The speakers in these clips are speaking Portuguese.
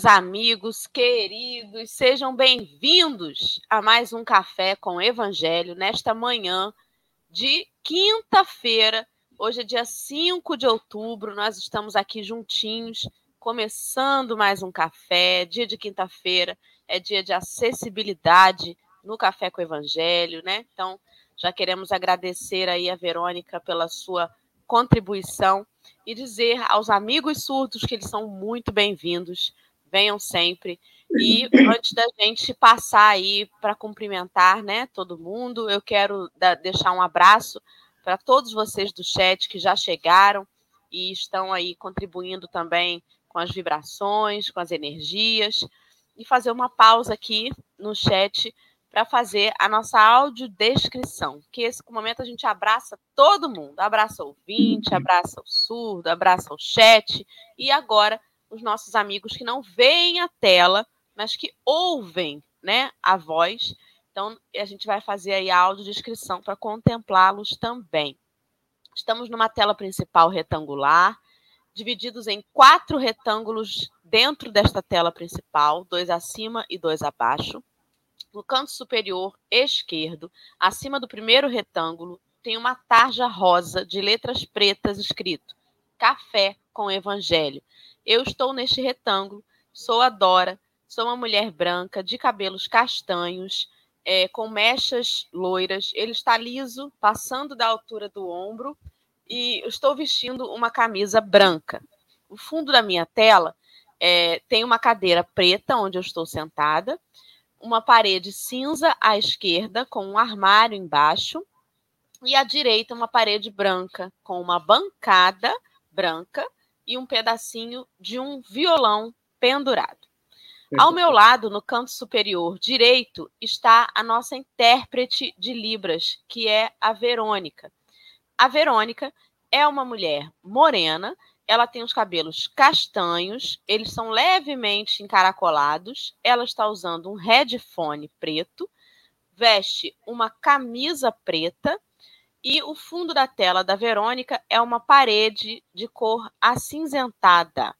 Meus amigos queridos, sejam bem-vindos a mais um Café com Evangelho nesta manhã de quinta-feira. Hoje é dia 5 de outubro, nós estamos aqui juntinhos, começando mais um café. Dia de quinta-feira é dia de acessibilidade no Café com Evangelho, né? Então, já queremos agradecer aí a Verônica pela sua contribuição e dizer aos amigos surdos que eles são muito bem-vindos, venham sempre. E antes da gente passar aí para cumprimentar, né, todo mundo, eu quero da, deixar um abraço para todos vocês do chat que já chegaram e estão aí contribuindo também com as vibrações, com as energias, e fazer uma pausa aqui no chat para fazer a nossa audiodescrição, que esse momento a gente abraça todo mundo, abraça o ouvinte, abraça o surdo, abraça o chat, e agora os nossos amigos que não veem a tela, mas que ouvem né, a voz. Então, a gente vai fazer aí a audiodescrição para contemplá-los também. Estamos numa tela principal retangular, divididos em quatro retângulos dentro desta tela principal, dois acima e dois abaixo. No canto superior esquerdo, acima do primeiro retângulo, tem uma tarja rosa de letras pretas escrito Café com Evangelho. Eu estou neste retângulo, sou a Dora, sou uma mulher branca, de cabelos castanhos, é, com mechas loiras. Ele está liso, passando da altura do ombro, e estou vestindo uma camisa branca. O fundo da minha tela é, tem uma cadeira preta onde eu estou sentada uma parede cinza à esquerda, com um armário embaixo, e à direita, uma parede branca, com uma bancada branca e um pedacinho de um violão pendurado. Ao meu lado, no canto superior direito, está a nossa intérprete de Libras, que é a Verônica. A Verônica é uma mulher morena ela tem os cabelos castanhos, eles são levemente encaracolados. Ela está usando um headphone preto, veste uma camisa preta e o fundo da tela da Verônica é uma parede de cor acinzentada.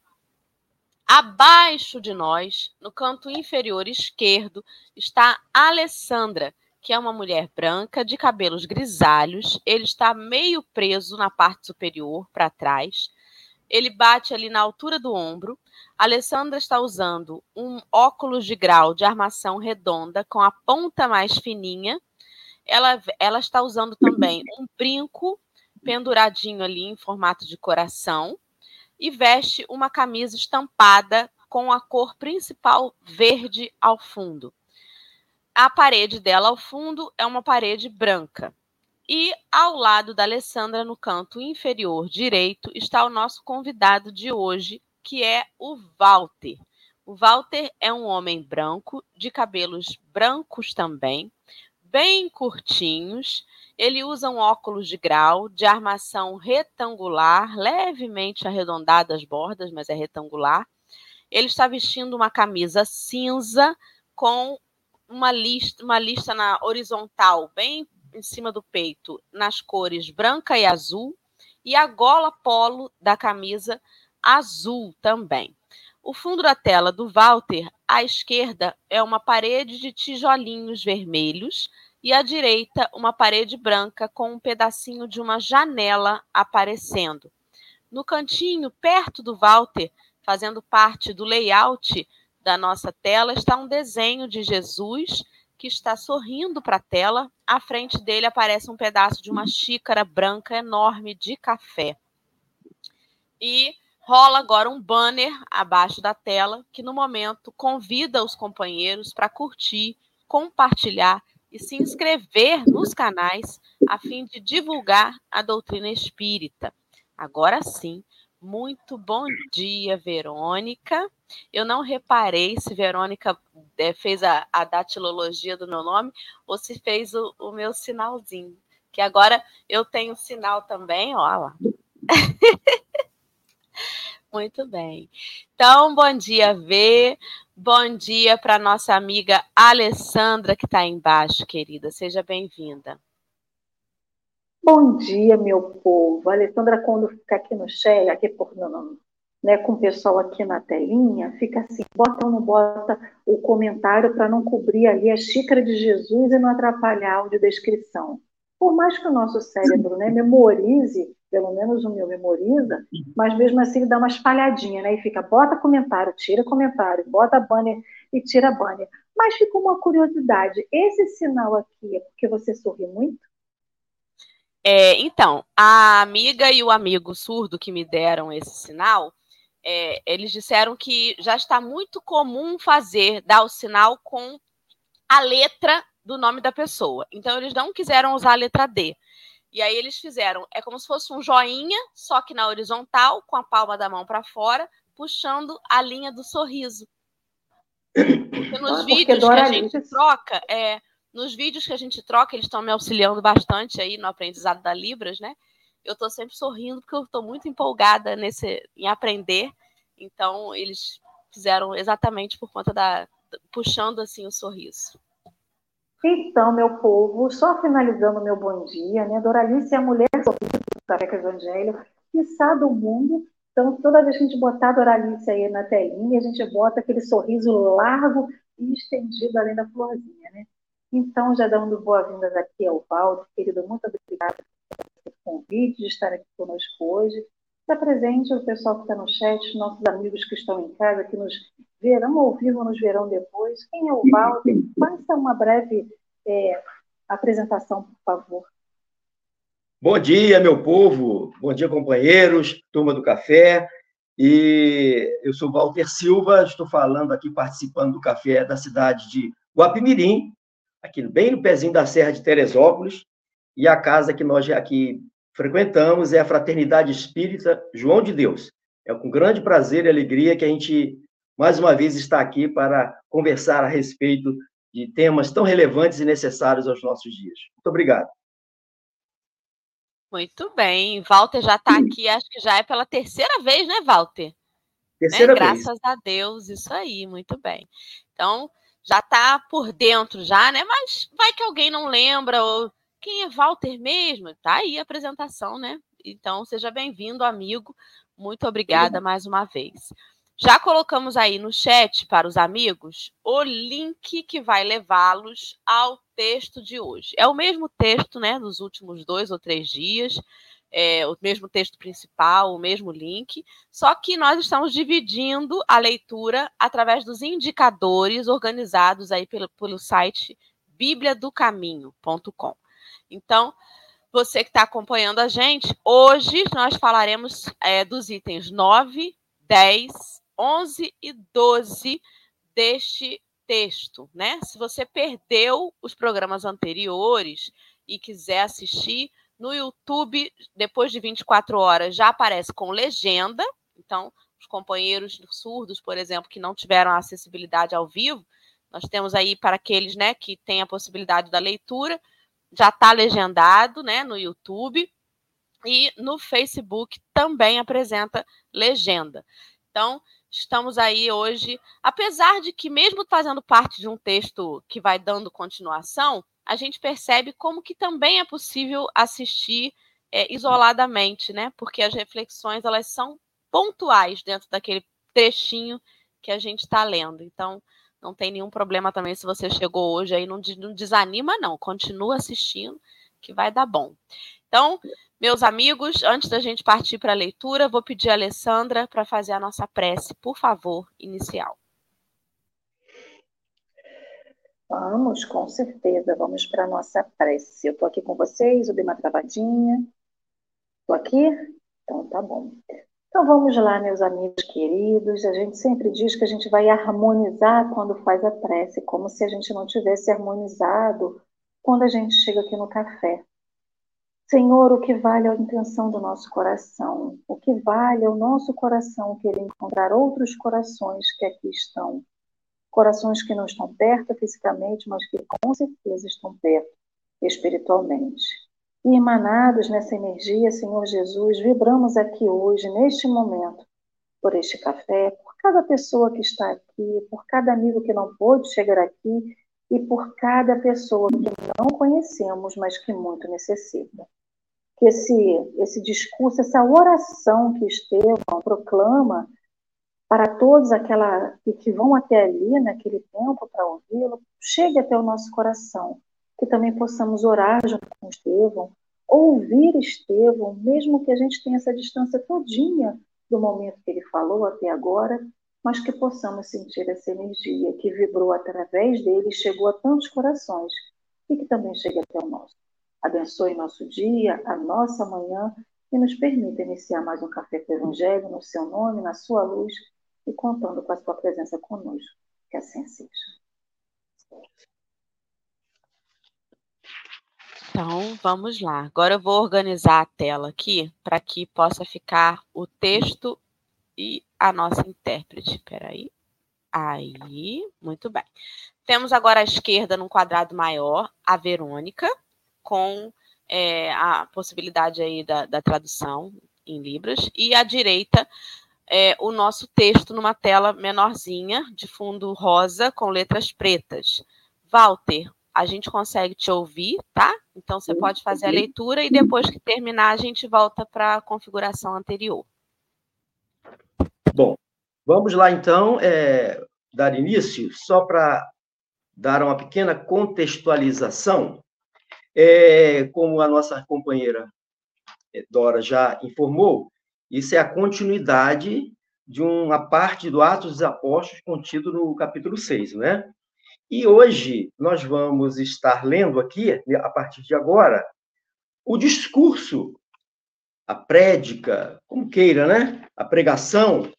Abaixo de nós, no canto inferior esquerdo, está Alessandra, que é uma mulher branca de cabelos grisalhos. Ele está meio preso na parte superior para trás ele bate ali na altura do ombro. Alessandra está usando um óculos de grau de armação redonda com a ponta mais fininha. Ela, ela está usando também um brinco penduradinho ali em formato de coração e veste uma camisa estampada com a cor principal verde ao fundo. A parede dela ao fundo é uma parede branca. E ao lado da Alessandra, no canto inferior direito, está o nosso convidado de hoje, que é o Walter. O Walter é um homem branco, de cabelos brancos também, bem curtinhos. Ele usa um óculos de grau de armação retangular, levemente arredondada as bordas, mas é retangular. Ele está vestindo uma camisa cinza com uma lista, uma lista na horizontal bem em cima do peito nas cores branca e azul, e a gola polo da camisa azul também. O fundo da tela do Walter, à esquerda, é uma parede de tijolinhos vermelhos e à direita, uma parede branca com um pedacinho de uma janela aparecendo. No cantinho, perto do Walter, fazendo parte do layout da nossa tela, está um desenho de Jesus que está sorrindo para a tela. À frente dele aparece um pedaço de uma xícara branca enorme de café. E rola agora um banner abaixo da tela que, no momento, convida os companheiros para curtir, compartilhar e se inscrever nos canais a fim de divulgar a doutrina espírita. Agora sim, muito bom dia, Verônica. Eu não reparei se Verônica é, fez a, a, datilologia do meu nome ou se fez o, o meu sinalzinho. Que agora eu tenho sinal também, ó lá. Muito bem. Então, bom dia, Vê. Bom dia para nossa amiga Alessandra, que está embaixo, querida. Seja bem-vinda. Bom dia, meu povo. A Alessandra, quando fica aqui no chat, aqui por, no, né, com o pessoal aqui na telinha, fica assim, bota ou não bota o comentário para não cobrir ali a xícara de Jesus e não atrapalhar a audiodescrição. Por mais que o nosso cérebro né, memorize, pelo menos o meu memoriza, mas mesmo assim dá uma espalhadinha, né? E fica, bota comentário, tira comentário, bota banner e tira banner. Mas ficou uma curiosidade, esse sinal aqui é porque você sorri muito? É, então, a amiga e o amigo surdo que me deram esse sinal, é, eles disseram que já está muito comum fazer, dar o sinal com a letra do nome da pessoa. Então, eles não quiseram usar a letra D. E aí eles fizeram, é como se fosse um joinha, só que na horizontal, com a palma da mão para fora, puxando a linha do sorriso. Porque nos ah, vídeos que a gente troca, é, nos vídeos que a gente troca, eles estão me auxiliando bastante aí no aprendizado da Libras, né? Eu estou sempre sorrindo porque eu estou muito empolgada nesse, em aprender. Então, eles fizeram exatamente por conta da. puxando assim o sorriso. Então, meu povo, só finalizando meu bom dia, né? Doralice é a mulher do Café Evangelho, que sabe do mundo. Então, toda vez que a gente botar a Doralice aí na telinha, a gente bota aquele sorriso largo e estendido além da florzinha, né? Então, já dando boas-vindas aqui ao Valdo, querido, muito obrigada pelo convite de estar aqui conosco hoje. Está presente o pessoal que está no chat, nossos amigos que estão em casa, que nos verão ao vivo, nos verão depois. Quem é o Walter? Faça uma breve é, apresentação, por favor. Bom dia, meu povo. Bom dia, companheiros, turma do café. E eu sou Walter Silva, estou falando aqui, participando do café da cidade de Guapimirim, aqui bem no pezinho da Serra de Teresópolis, e a casa que nós aqui frequentamos é a Fraternidade Espírita João de Deus. É com grande prazer e alegria que a gente, mais uma vez, está aqui para conversar a respeito de temas tão relevantes e necessários aos nossos dias. Muito obrigado. Muito bem. Walter já está aqui, acho que já é pela terceira vez, né, Walter? Terceira né? vez. Graças a Deus, isso aí, muito bem. Então, já está por dentro já, né? Mas vai que alguém não lembra, ou quem é Walter mesmo? Tá aí a apresentação, né? Então, seja bem-vindo, amigo. Muito obrigada mais uma vez. Já colocamos aí no chat para os amigos o link que vai levá-los ao texto de hoje. É o mesmo texto, né, dos últimos dois ou três dias é, o mesmo texto principal, o mesmo link, só que nós estamos dividindo a leitura através dos indicadores organizados aí pelo, pelo site bibliadocaminho.com. Então, você que está acompanhando a gente, hoje nós falaremos é, dos itens 9, 10, 11 e 12 deste texto, né? Se você perdeu os programas anteriores e quiser assistir, no YouTube, depois de 24 horas, já aparece com legenda. Então, os companheiros surdos, por exemplo, que não tiveram acessibilidade ao vivo, nós temos aí para aqueles né, que têm a possibilidade da leitura, já está legendado né, no YouTube. E no Facebook também apresenta legenda. Então, estamos aí hoje, apesar de que, mesmo fazendo parte de um texto que vai dando continuação, a gente percebe como que também é possível assistir é, isoladamente, né? Porque as reflexões elas são pontuais dentro daquele trechinho que a gente está lendo. Então, não tem nenhum problema também se você chegou hoje aí, não, não desanima, não. Continua assistindo, que vai dar bom. Então, meus amigos, antes da gente partir para a leitura, vou pedir a Alessandra para fazer a nossa prece, por favor, inicial. Vamos, com certeza. Vamos para a nossa prece. Eu estou aqui com vocês, eu dei uma travadinha. Estou aqui? Então tá bom. Então vamos lá, meus amigos queridos. A gente sempre diz que a gente vai harmonizar quando faz a prece, como se a gente não tivesse harmonizado quando a gente chega aqui no café. Senhor, o que vale a intenção do nosso coração? O que vale o nosso coração querer encontrar outros corações que aqui estão corações que não estão perto fisicamente, mas que com certeza estão perto espiritualmente. E emanados nessa energia, Senhor Jesus, vibramos aqui hoje, neste momento, por este café, por cada pessoa que está aqui, por cada amigo que não pôde chegar aqui e por cada pessoa que não conhecemos, mas que muito necessita. que esse, esse discurso, essa oração que Estevão proclama para todos aquela que vão até ali naquele tempo para ouvi-lo, chegue até o nosso coração, que também possamos orar junto com Estevão, ouvir Estevão, mesmo que a gente tenha essa distância todinha do momento que ele falou até agora, mas que possamos sentir essa energia que vibrou através dele chegou a tantos corações e que também chegue até o nosso. Abençoe nosso dia, a nossa manhã e nos permita iniciar mais um Café com o Evangelho no seu nome, na sua luz e contando com a sua presença conosco. Que assim seja. Então, vamos lá. Agora eu vou organizar a tela aqui para que possa ficar o texto e a nossa intérprete. Espera aí. Aí, muito bem. Temos agora à esquerda, num quadrado maior, a Verônica, com é, a possibilidade aí da, da, tradução em Libras, e à direita, é, o nosso texto numa tela menorzinha, de fundo rosa, com letras pretas. Walter, a gente consegue te ouvir, tá? Então você pode fazer a leitura e depois que terminar, a gente volta para a configuração anterior. Bom, vamos lá então é, dar início, só para dar uma pequena contextualização. É, como a nossa companheira é, Dora já informou, isso é a continuidade de uma parte do Atos dos Apóstolos contido no capítulo 6, né? E hoje nós vamos estar lendo aqui, a partir de agora, o discurso, a prédica, como queira, né? A pregação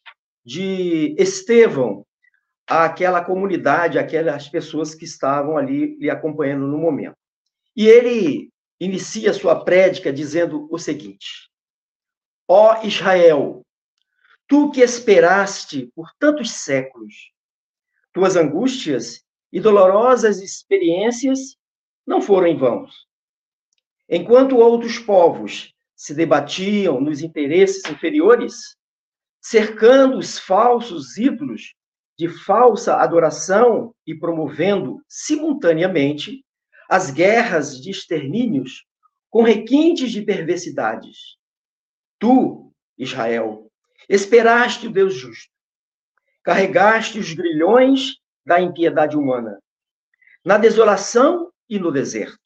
de Estevão àquela comunidade, aquelas pessoas que estavam ali lhe acompanhando no momento. E ele inicia sua prédica dizendo o seguinte: Ó Israel, tu que esperaste por tantos séculos, tuas angústias e dolorosas experiências não foram em vão. Enquanto outros povos se debatiam nos interesses inferiores, cercando os falsos ídolos de falsa adoração e promovendo simultaneamente as guerras de extermínios com requintes de perversidades. Tu, Israel, esperaste o Deus justo, carregaste os grilhões da impiedade humana, na desolação e no deserto.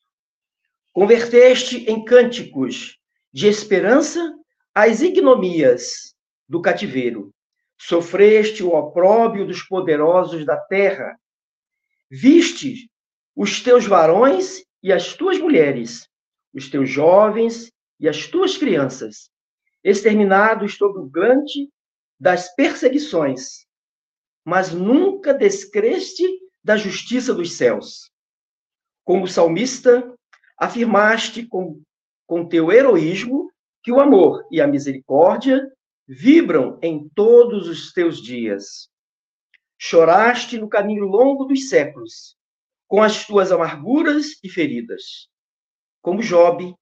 Converteste em cânticos de esperança as ignomias do cativeiro. Sofreste o opróbio dos poderosos da terra. Viste os teus varões e as tuas mulheres, os teus jovens e as tuas crianças, exterminados sob o grande das perseguições, mas nunca descreste da justiça dos céus. Como salmista, afirmaste com, com teu heroísmo que o amor e a misericórdia vibram em todos os teus dias. Choraste no caminho longo dos séculos, com as tuas amarguras e feridas. Como Job,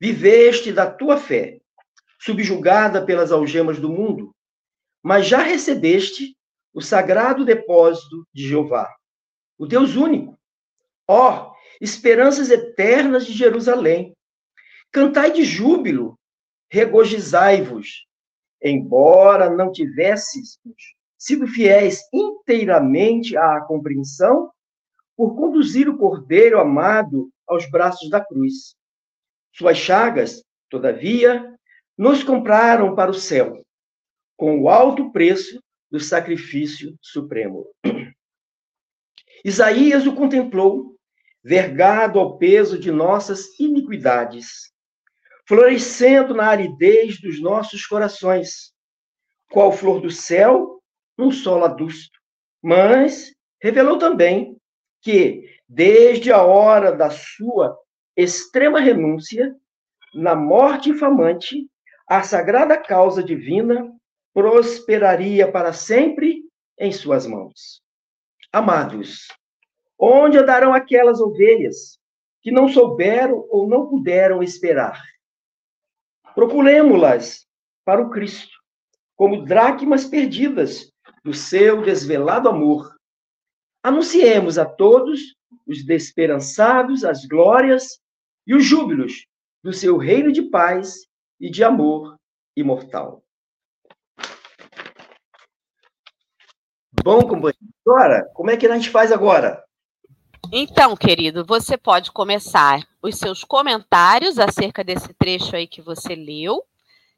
viveste da tua fé, subjugada pelas algemas do mundo, mas já recebeste o sagrado depósito de Jeová, o Deus único. Ó, oh, esperanças eternas de Jerusalém, cantai de júbilo, regozijai-vos, embora não tivéssemos sido fiéis inteiramente à compreensão, por conduzir o Cordeiro amado aos braços da cruz. Suas chagas, todavia, nos compraram para o céu, com o alto preço do sacrifício supremo. Isaías o contemplou, vergado ao peso de nossas iniquidades florescendo na aridez dos nossos corações, qual flor do céu, num solo adusto. Mas revelou também que, desde a hora da sua extrema renúncia, na morte infamante, a sagrada causa divina prosperaria para sempre em suas mãos. Amados, onde andarão aquelas ovelhas que não souberam ou não puderam esperar? Procuremos-las para o Cristo, como dracmas perdidas do seu desvelado amor. Anunciemos a todos os desesperançados as glórias e os júbilos do seu reino de paz e de amor imortal. Bom, companheiro, agora, como é que a gente faz agora? Então, querido, você pode começar os seus comentários acerca desse trecho aí que você leu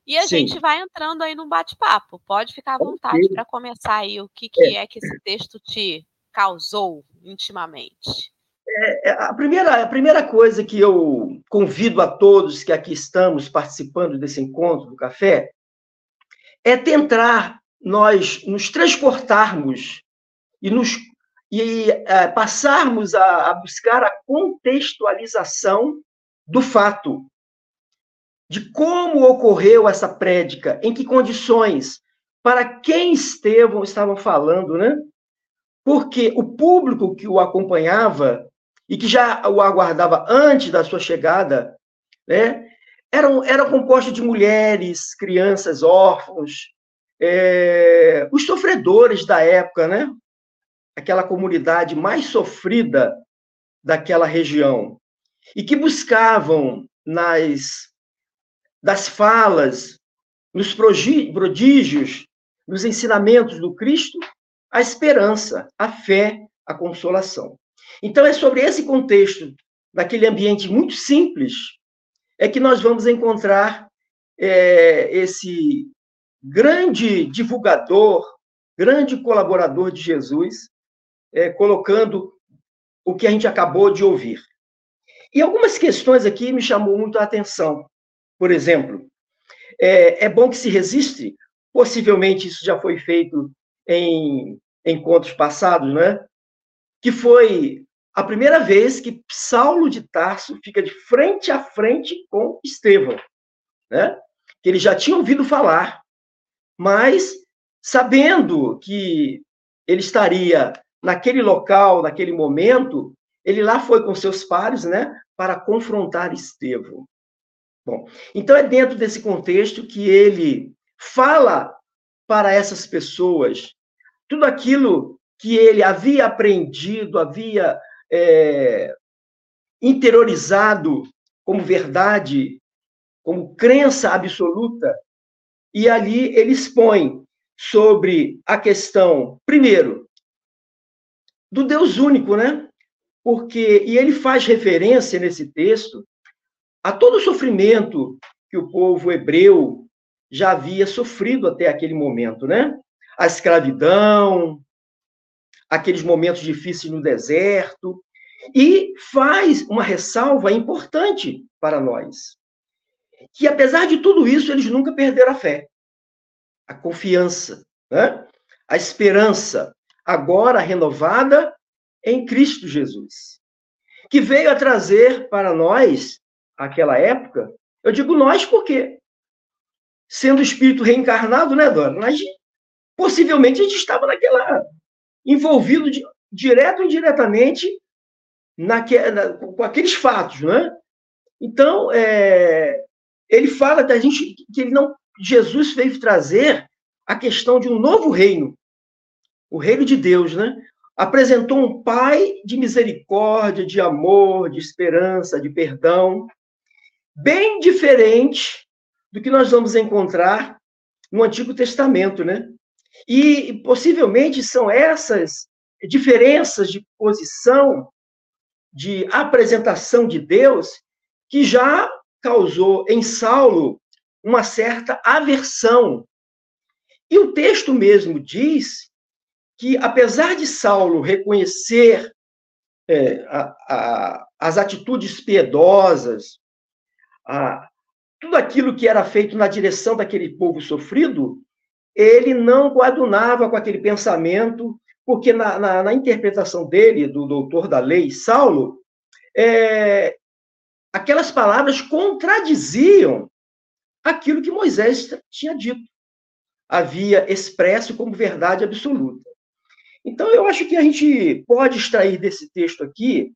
e a Sim. gente vai entrando aí no bate-papo. Pode ficar à vontade para começar aí o que, que é. é que esse texto te causou intimamente. É, é, a, primeira, a primeira coisa que eu convido a todos que aqui estamos participando desse encontro do café é tentar nós nos transportarmos e nos e é, passarmos a, a buscar a contextualização do fato de como ocorreu essa prédica, em que condições, para quem Estevão estavam falando, né? Porque o público que o acompanhava e que já o aguardava antes da sua chegada, né? Eram, era composto de mulheres, crianças, órfãos, é, os sofredores da época, né? Aquela comunidade mais sofrida daquela região e que buscavam nas das falas, nos prodígios, nos ensinamentos do Cristo, a esperança, a fé, a consolação. Então, é sobre esse contexto, daquele ambiente muito simples, é que nós vamos encontrar é, esse grande divulgador, grande colaborador de Jesus, é, colocando o que a gente acabou de ouvir. E algumas questões aqui me chamou muito a atenção. Por exemplo, é, é bom que se resiste, possivelmente isso já foi feito em encontros passados, né? Que foi a primeira vez que Saulo de Tarso fica de frente a frente com Estevão, né? Que ele já tinha ouvido falar, mas sabendo que ele estaria naquele local, naquele momento, ele lá foi com seus pares, né, para confrontar Estevão. Bom, então é dentro desse contexto que ele fala para essas pessoas tudo aquilo que ele havia aprendido, havia é, interiorizado como verdade, como crença absoluta, e ali ele expõe sobre a questão, primeiro, do Deus único, né? Porque, e ele faz referência nesse texto a todo o sofrimento que o povo hebreu já havia sofrido até aquele momento, né? A escravidão, aqueles momentos difíceis no deserto, e faz uma ressalva importante para nós, que apesar de tudo isso, eles nunca perderam a fé, a confiança, né? a esperança, agora renovada em Cristo Jesus, que veio a trazer para nós aquela época, eu digo nós porque, sendo espírito reencarnado, né, Dora? Nós, possivelmente a gente estava naquela. envolvido de, direto ou indiretamente naque, na, com aqueles fatos, né? Então, é, ele fala da gente que ele não, Jesus veio trazer a questão de um novo reino, o reino de Deus, né? Apresentou um pai de misericórdia, de amor, de esperança, de perdão, bem diferente do que nós vamos encontrar no Antigo Testamento, né? E possivelmente são essas diferenças de posição, de apresentação de Deus, que já causou em Saulo uma certa aversão. E o texto mesmo diz que, apesar de Saulo reconhecer é, a, a, as atitudes piedosas, a, tudo aquilo que era feito na direção daquele povo sofrido, ele não coadunava com aquele pensamento, porque na, na, na interpretação dele, do doutor da lei, Saulo, é, aquelas palavras contradiziam aquilo que Moisés tinha dito, havia expresso como verdade absoluta. Então, eu acho que a gente pode extrair desse texto aqui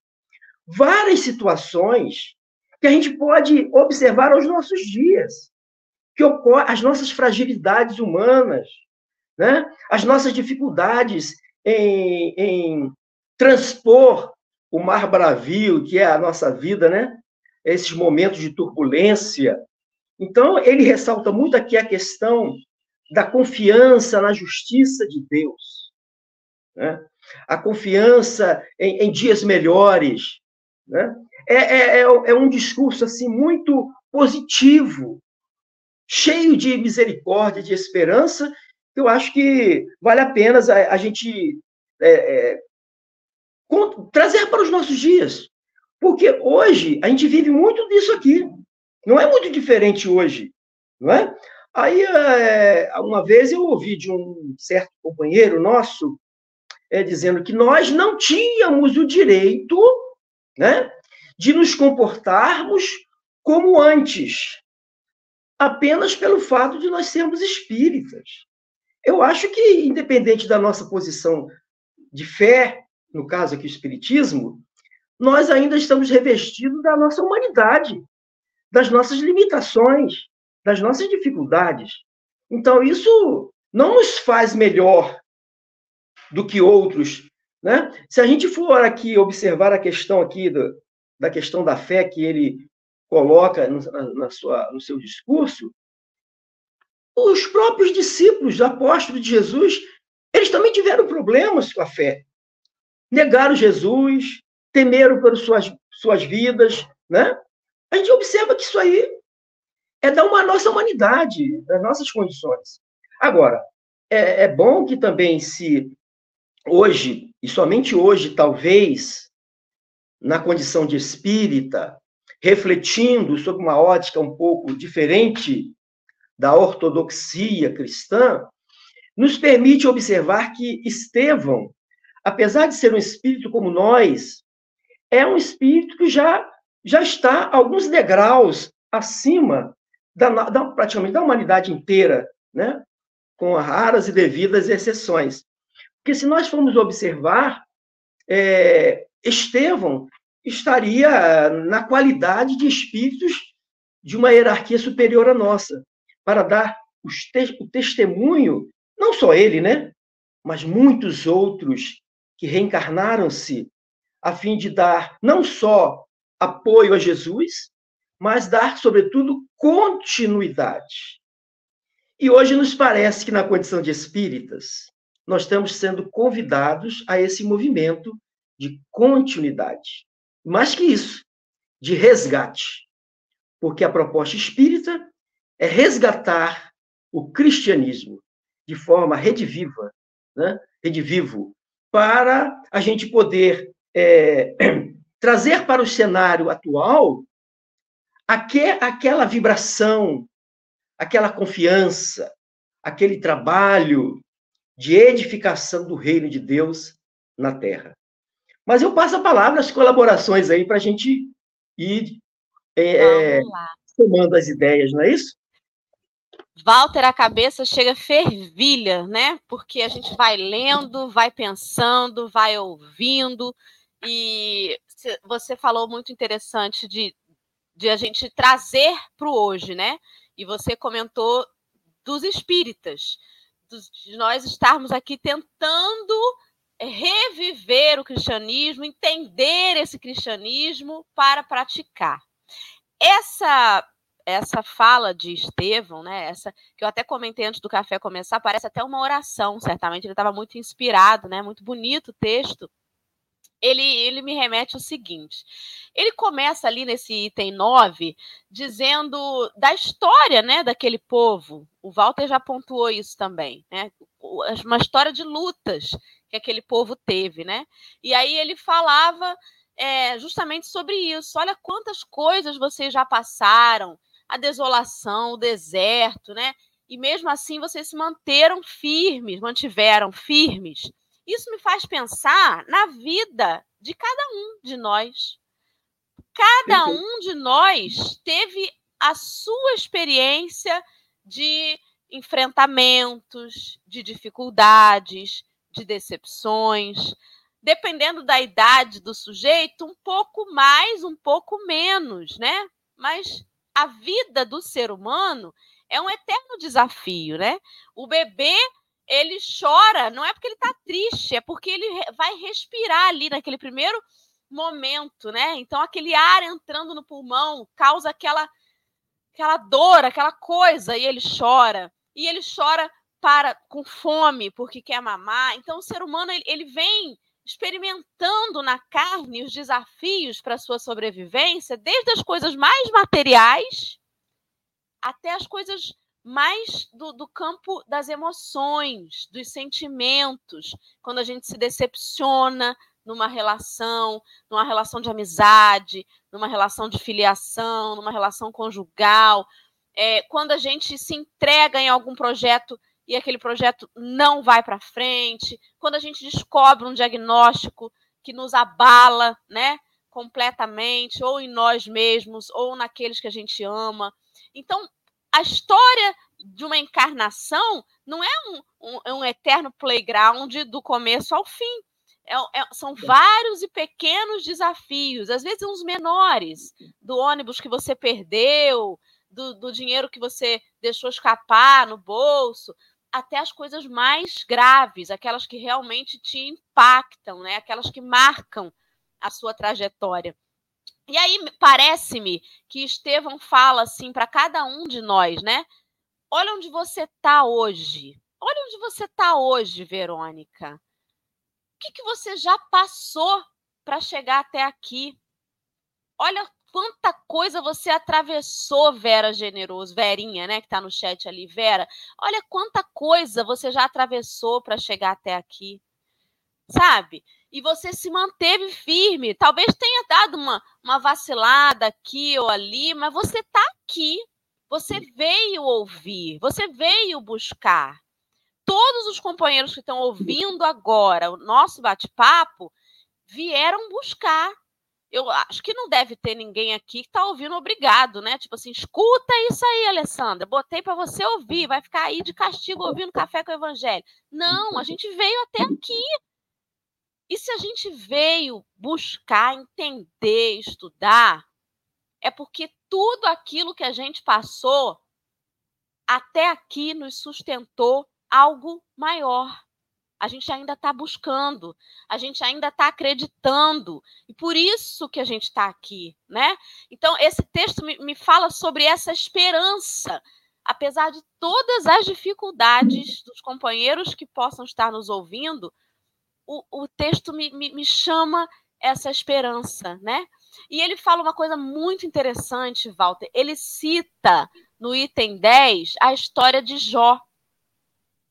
várias situações que a gente pode observar aos nossos dias, que ocorre, as nossas fragilidades humanas, né? as nossas dificuldades em, em transpor o mar bravio, que é a nossa vida, né? Esses momentos de turbulência. Então, ele ressalta muito aqui a questão da confiança na justiça de Deus, né? a confiança em, em dias melhores. Né? É, é, é, é um discurso assim muito positivo, cheio de misericórdia, de esperança, que eu acho que vale a pena a, a gente é, é, trazer para os nossos dias. Porque hoje a gente vive muito disso aqui. Não é muito diferente hoje, não é? Aí, é, uma vez eu ouvi de um certo companheiro nosso é, dizendo que nós não tínhamos o direito né, de nos comportarmos como antes, apenas pelo fato de nós sermos espíritas. Eu acho que, independente da nossa posição de fé, no caso aqui o espiritismo, nós ainda estamos revestidos da nossa humanidade, das nossas limitações, das nossas dificuldades. Então, isso não nos faz melhor do que outros. Né? Se a gente for aqui observar a questão aqui do, da questão da fé que ele coloca no, na sua, no seu discurso, os próprios discípulos, apóstolos de Jesus, eles também tiveram problemas com a fé. Negaram Jesus, temeram por suas, suas vidas, né? A gente observa que isso aí é da uma nossa humanidade, das nossas condições. Agora, é, é bom que também se hoje, e somente hoje, talvez, na condição de espírita, refletindo sobre uma ótica um pouco diferente da ortodoxia cristã, nos permite observar que Estevão, apesar de ser um espírito como nós, é um espírito que já, já está alguns degraus acima da, da, praticamente da humanidade inteira, né? com raras e devidas exceções. Porque se nós formos observar, é, Estevão estaria na qualidade de espíritos de uma hierarquia superior à nossa, para dar te o testemunho, não só ele, né? mas muitos outros que reencarnaram-se a fim de dar não só apoio a Jesus, mas dar, sobretudo, continuidade. E hoje nos parece que, na condição de espíritas, nós estamos sendo convidados a esse movimento de continuidade. Mais que isso, de resgate. Porque a proposta espírita é resgatar o cristianismo de forma rediviva, né? redivivo, para a gente poder é, trazer para o cenário atual aquela vibração, aquela confiança, aquele trabalho de edificação do reino de Deus na terra. Mas eu passo a palavra, as colaborações aí, para a gente ir é, tomando as ideias, não é isso? Walter, a cabeça chega fervilha, né? Porque a gente vai lendo, vai pensando, vai ouvindo, e você falou muito interessante de de a gente trazer para o hoje, né? E você comentou dos espíritas, de nós estarmos aqui tentando reviver o cristianismo, entender esse cristianismo para praticar. Essa essa fala de Estevão, né, essa que eu até comentei antes do café começar, parece até uma oração, certamente ele estava muito inspirado, né, muito bonito o texto ele, ele me remete ao seguinte: ele começa ali nesse item 9 dizendo da história né, daquele povo. O Walter já pontuou isso também, né? Uma história de lutas que aquele povo teve, né? E aí ele falava é, justamente sobre isso. Olha quantas coisas vocês já passaram, a desolação, o deserto, né? E mesmo assim vocês se manteram firmes, mantiveram firmes. Isso me faz pensar na vida de cada um de nós. Cada um de nós teve a sua experiência de enfrentamentos, de dificuldades, de decepções, dependendo da idade do sujeito, um pouco mais, um pouco menos, né? Mas a vida do ser humano é um eterno desafio, né? O bebê ele chora, não é porque ele está triste, é porque ele vai respirar ali naquele primeiro momento, né? Então aquele ar entrando no pulmão causa aquela aquela dor, aquela coisa e ele chora. E ele chora para com fome porque quer mamar. Então o ser humano ele, ele vem experimentando na carne os desafios para sua sobrevivência, desde as coisas mais materiais até as coisas mais do, do, campo das emoções, dos sentimentos, quando a gente se decepciona numa relação, numa relação de amizade, numa relação de filiação, numa relação conjugal, é, quando a gente se entrega em algum projeto e aquele projeto não vai para frente, quando a gente descobre um diagnóstico que nos abala, né, completamente, ou em nós mesmos, ou naqueles que a gente ama. Então, a história de uma encarnação não é um, um, é um eterno playground do começo ao fim. É, é, são vários e pequenos desafios, às vezes uns menores, do ônibus que você perdeu, do, do dinheiro que você deixou escapar no bolso, até as coisas mais graves, aquelas que realmente te impactam, né? aquelas que marcam a sua trajetória. E aí parece-me que Estevão fala assim para cada um de nós, né? Olha onde você está hoje. Olha onde você está hoje, Verônica. O que, que você já passou para chegar até aqui? Olha quanta coisa você atravessou, Vera Generoso, Verinha, né, que está no chat ali, Vera. Olha quanta coisa você já atravessou para chegar até aqui. Sabe? e você se manteve firme. Talvez tenha dado uma, uma vacilada aqui ou ali, mas você está aqui. Você veio ouvir, você veio buscar. Todos os companheiros que estão ouvindo agora o nosso bate-papo vieram buscar. Eu acho que não deve ter ninguém aqui que está ouvindo obrigado, né? Tipo assim, escuta isso aí, Alessandra. Botei para você ouvir, vai ficar aí de castigo ouvindo café com o evangelho. Não, a gente veio até aqui e se a gente veio buscar, entender, estudar, é porque tudo aquilo que a gente passou até aqui nos sustentou algo maior. A gente ainda está buscando, a gente ainda está acreditando, e por isso que a gente está aqui, né? Então, esse texto me, me fala sobre essa esperança, apesar de todas as dificuldades dos companheiros que possam estar nos ouvindo, o, o texto me, me, me chama essa esperança, né? E ele fala uma coisa muito interessante, Walter. Ele cita no item 10 a história de Jó.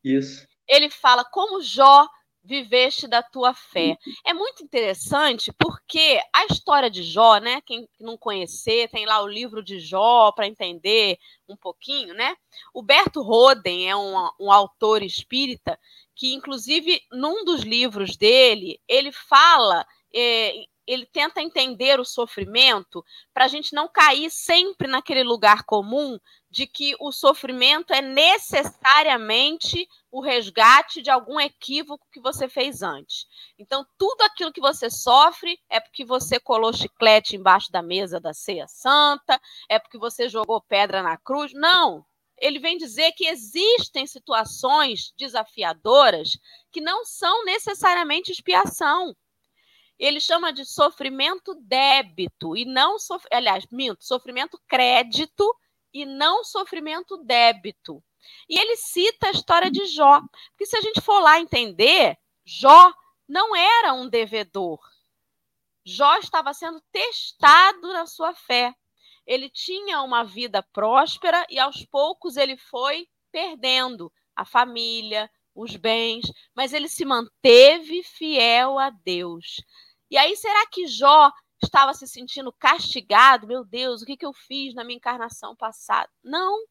Isso. Ele fala como Jó viveste da tua fé. É muito interessante porque a história de Jó, né? Quem não conhecer, tem lá o livro de Jó para entender um pouquinho, né? O Berto Roden é um, um autor espírita que, inclusive, num dos livros dele, ele fala. É, ele tenta entender o sofrimento para a gente não cair sempre naquele lugar comum de que o sofrimento é necessariamente o resgate de algum equívoco que você fez antes. Então, tudo aquilo que você sofre é porque você colou chiclete embaixo da mesa da ceia santa, é porque você jogou pedra na cruz. Não! Ele vem dizer que existem situações desafiadoras que não são necessariamente expiação. Ele chama de sofrimento débito e não, sof... aliás, minto, sofrimento crédito e não sofrimento débito. E ele cita a história de Jó, porque se a gente for lá entender, Jó não era um devedor. Jó estava sendo testado na sua fé. Ele tinha uma vida próspera e aos poucos ele foi perdendo a família, os bens, mas ele se manteve fiel a Deus. E aí, será que Jó estava se sentindo castigado? Meu Deus, o que, que eu fiz na minha encarnação passada? Não.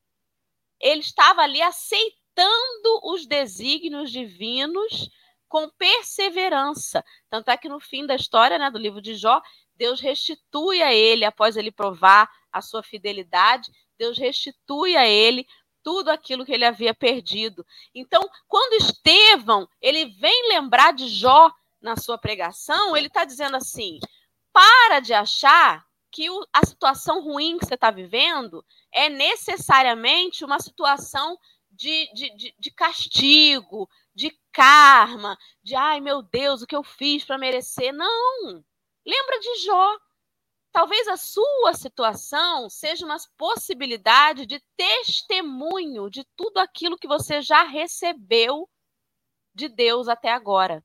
Ele estava ali aceitando os desígnios divinos com perseverança. Tanto é que no fim da história né, do livro de Jó, Deus restitui a ele, após ele provar a sua fidelidade, Deus restitui a ele tudo aquilo que ele havia perdido. Então, quando Estevão ele vem lembrar de Jó na sua pregação, ele está dizendo assim: para de achar que o, a situação ruim que você está vivendo é necessariamente uma situação de, de, de, de castigo, de karma, de ai meu Deus, o que eu fiz para merecer. Não! Lembra de Jó. Talvez a sua situação seja uma possibilidade de testemunho de tudo aquilo que você já recebeu de Deus até agora.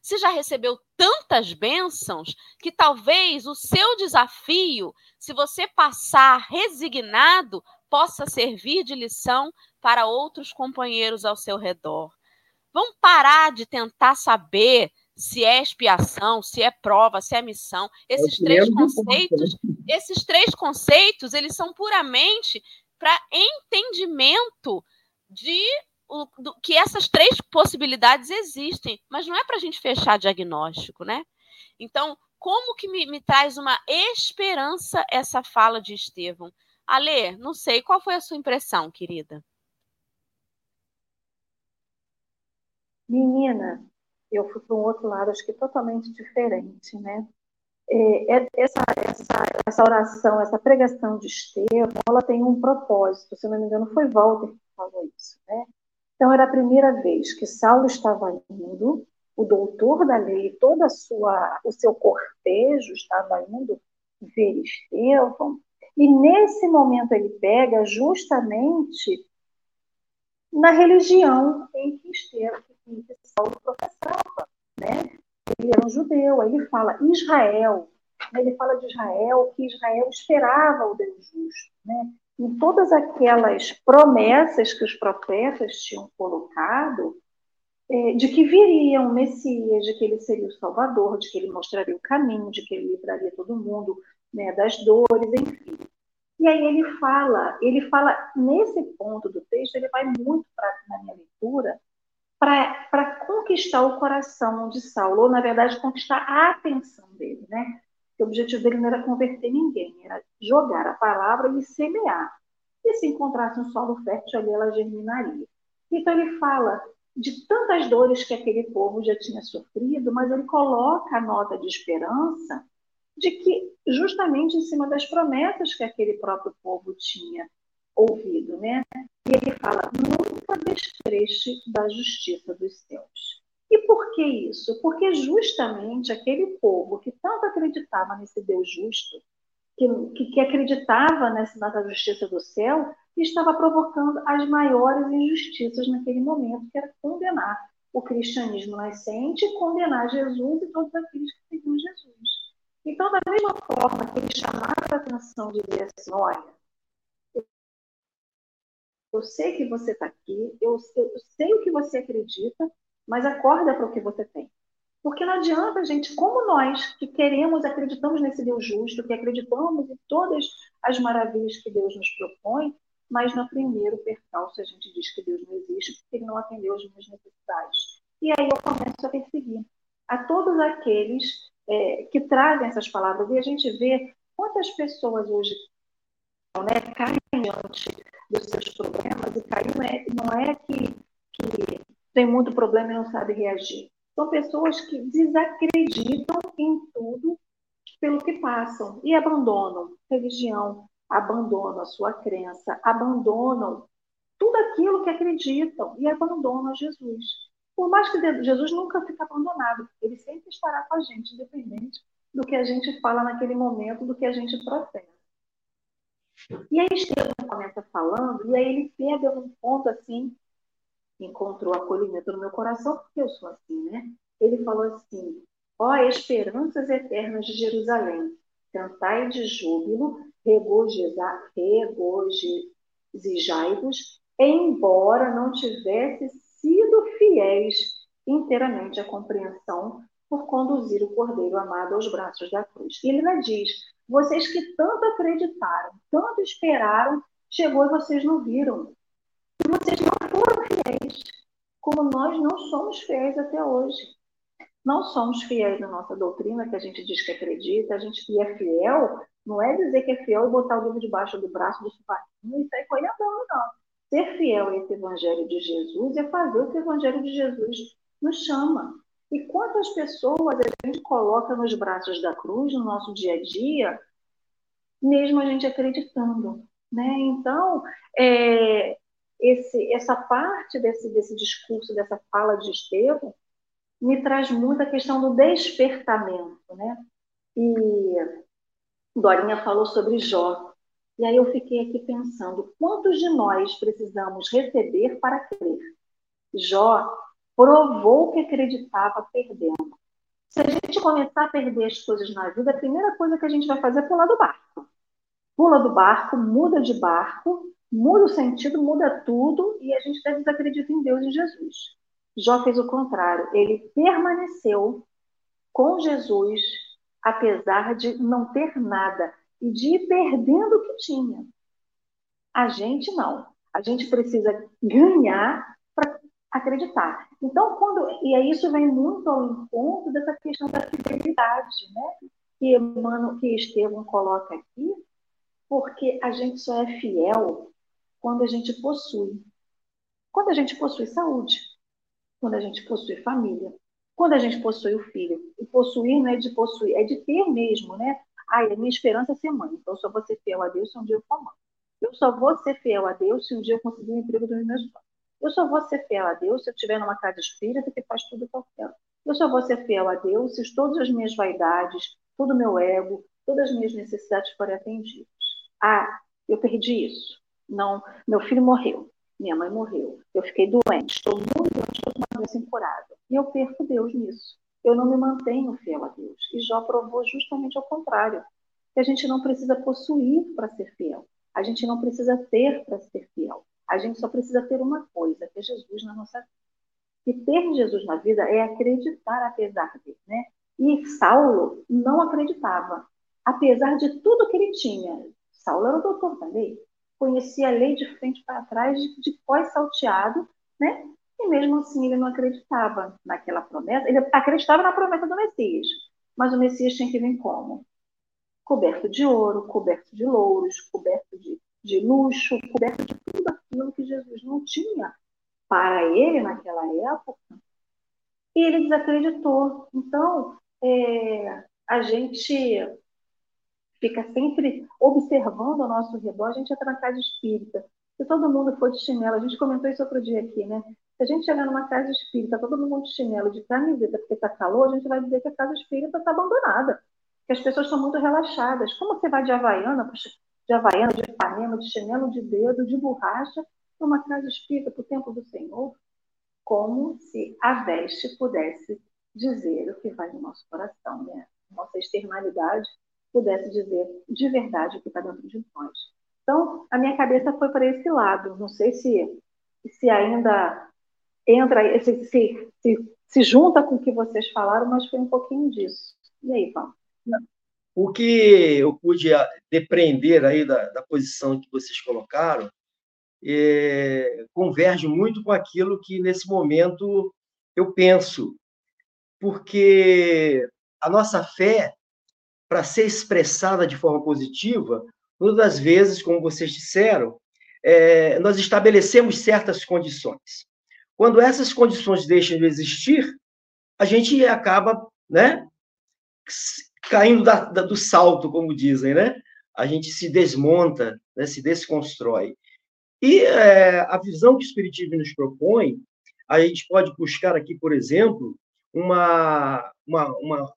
Você já recebeu tantas bênçãos que talvez o seu desafio, se você passar resignado, possa servir de lição para outros companheiros ao seu redor. Vamos parar de tentar saber se é expiação, se é prova, se é missão. Esses três conceitos, esses três conceitos, eles são puramente para entendimento de o, do, que essas três possibilidades existem, mas não é para a gente fechar diagnóstico, né? Então, como que me, me traz uma esperança essa fala de Estevão? Alê, não sei, qual foi a sua impressão, querida? Menina, eu fui para um outro lado, acho que totalmente diferente, né? É, é, essa, essa, essa oração, essa pregação de Estevão, ela tem um propósito, se não me engano, foi Walter que falou isso, né? Então, era a primeira vez que Saulo estava indo, o doutor da lei, toda sua, o seu cortejo estava indo ver Estevão, e nesse momento ele pega justamente na religião em que Estevão, que Saulo professava, né? Ele era um judeu, aí ele fala Israel, ele fala de Israel, que Israel esperava o Deus justo, né? Em todas aquelas promessas que os profetas tinham colocado, é, de que viria um Messias, de que ele seria o Salvador, de que ele mostraria o caminho, de que ele livraria todo mundo né, das dores, enfim. E aí ele fala, ele fala nesse ponto do texto, ele vai muito para na minha leitura para conquistar o coração de Saulo, ou na verdade conquistar a atenção dele, né? o objetivo dele não era converter ninguém, era jogar a palavra e semear. E se encontrasse um solo fértil ali, ela germinaria. Então ele fala de tantas dores que aquele povo já tinha sofrido, mas ele coloca a nota de esperança de que justamente em cima das promessas que aquele próprio povo tinha ouvido, né? Da justiça dos céus. E por que isso? Porque justamente aquele povo que tanto acreditava nesse Deus justo, que, que, acreditava nessa, justiça do céu, estava provocando as maiores injustiças naquele momento, que era condenar o cristianismo nascente e condenar Jesus e todos aqueles que seguiam Jesus. Então, da mesma forma que ele chamava a atenção de dizer assim, olha, eu sei que você está aqui, eu, eu sei o que você acredita, mas acorda para o que você tem. Porque não adianta, gente, como nós que queremos, acreditamos nesse Deus justo, que acreditamos em todas as maravilhas que Deus nos propõe, mas no primeiro percalço a gente diz que Deus não existe porque ele não atendeu as minhas necessidades. E aí eu começo a perseguir a todos aqueles é, que trazem essas palavras. E a gente vê quantas pessoas hoje né, caem diante dos seus problemas, e caem não é, não é que, que tem muito problema e não sabe reagir. São pessoas que desacreditam em tudo pelo que passam e abandonam religião, abandonam a sua crença, abandonam tudo aquilo que acreditam e abandonam Jesus. Por mais que Jesus nunca fique abandonado, ele sempre estará com a gente, independente do que a gente fala naquele momento, do que a gente professa. E aí Estevão começa falando, e aí ele pega um ponto assim encontrou acolhimento no meu coração, porque eu sou assim, né? Ele falou assim: Ó esperanças eternas de Jerusalém, cantai de júbilo, regozijai-vos, embora não tivesse sido fiéis inteiramente à compreensão por conduzir o Cordeiro amado aos braços da cruz. E ele ainda diz: vocês que tanto acreditaram, tanto esperaram, chegou e vocês não viram. E vocês não foram fiéis, como nós não somos fiéis até hoje. Não somos fiéis na nossa doutrina, que a gente diz que acredita, a gente que é fiel, não é dizer que é fiel e botar o livro debaixo do braço do sovaquinho e sair andando, não. Ser fiel a esse evangelho de Jesus é fazer o que o evangelho de Jesus nos chama. E quantas pessoas a gente coloca nos braços da cruz no nosso dia a dia, mesmo a gente acreditando, né? Então, é, esse, essa parte desse, desse discurso, dessa fala de Estevão, me traz muito a questão do despertamento, né? E Dorinha falou sobre Jó. E aí eu fiquei aqui pensando, quantos de nós precisamos receber para crer? Jó provou que acreditava perdendo. Se a gente começar a perder as coisas na vida, a primeira coisa que a gente vai fazer é pular do barco. Pula do barco, muda de barco, muda o sentido, muda tudo e a gente desacredita em Deus e Jesus. Jó fez o contrário, ele permaneceu com Jesus, apesar de não ter nada e de ir perdendo o que tinha. A gente não. A gente precisa ganhar acreditar. Então, quando e aí isso vem muito ao encontro dessa questão da fidelidade, né? Que Emmanuel, que Estevam coloca aqui, porque a gente só é fiel quando a gente possui. Quando a gente possui saúde, quando a gente possui família, quando a gente possui o filho. E possuir não é de possuir, é de ter mesmo, né? Ah, a minha esperança é ser mãe, então eu só vou ser fiel a Deus se um dia eu for mãe. Eu só vou ser fiel a Deus se um dia eu conseguir um emprego dos meus pais. Eu só vou ser fiel a Deus se eu estiver numa casa espírita que faz tudo que eu quero. Eu só vou ser fiel a Deus se todas as minhas vaidades, todo o meu ego, todas as minhas necessidades forem atendidas. Ah, eu perdi isso. Não, meu filho morreu, minha mãe morreu, eu fiquei doente, estou muito doente, estou com uma doença incurável. E eu perco Deus nisso. Eu não me mantenho fiel a Deus. E Jó provou justamente ao contrário, que a gente não precisa possuir para ser fiel. A gente não precisa ter para ser fiel. A gente só precisa ter uma coisa, que é Jesus na nossa vida. E ter Jesus na vida é acreditar apesar dele, né? E Saulo não acreditava. Apesar de tudo que ele tinha, Saulo era o doutor também, conhecia a lei de frente para trás, de, de pós salteado, né? E mesmo assim ele não acreditava naquela promessa. Ele acreditava na promessa do Messias, mas o Messias tinha que vir como? Coberto de ouro, coberto de louros, coberto de, de luxo, coberto de tudo aquilo que Jesus não tinha para ele naquela época. E ele desacreditou. Então, é, a gente fica sempre observando ao nosso redor, a gente entra na casa espírita. Se todo mundo for de chinelo, a gente comentou isso outro dia aqui, né? Se a gente chegar numa casa espírita, todo mundo de chinelo, de camiseta, porque está calor, a gente vai dizer que a casa espírita está abandonada, que as pessoas estão muito relaxadas. Como você vai de Havaiana, de Havaiana, de Ipanema, de chinelo de dedo, de borracha, numa casa espírita para o tempo do Senhor? Como se a veste pudesse dizer o que vai no nosso coração, né? Nossa externalidade pudesse dizer de verdade o que está dentro de nós. Então, a minha cabeça foi para esse lado. Não sei se, se ainda entra, se, se, se, se junta com o que vocês falaram, mas foi um pouquinho disso. E aí, Paulo? O que eu pude depreender aí da, da posição que vocês colocaram é, converge muito com aquilo que, nesse momento, eu penso. Porque a nossa fé para ser expressada de forma positiva, muitas das vezes, como vocês disseram, é, nós estabelecemos certas condições. Quando essas condições deixam de existir, a gente acaba, né, caindo da, da, do salto, como dizem, né? A gente se desmonta, né, se desconstrói. E é, a visão que o Espiritismo nos propõe, a gente pode buscar aqui, por exemplo, uma, uma, uma,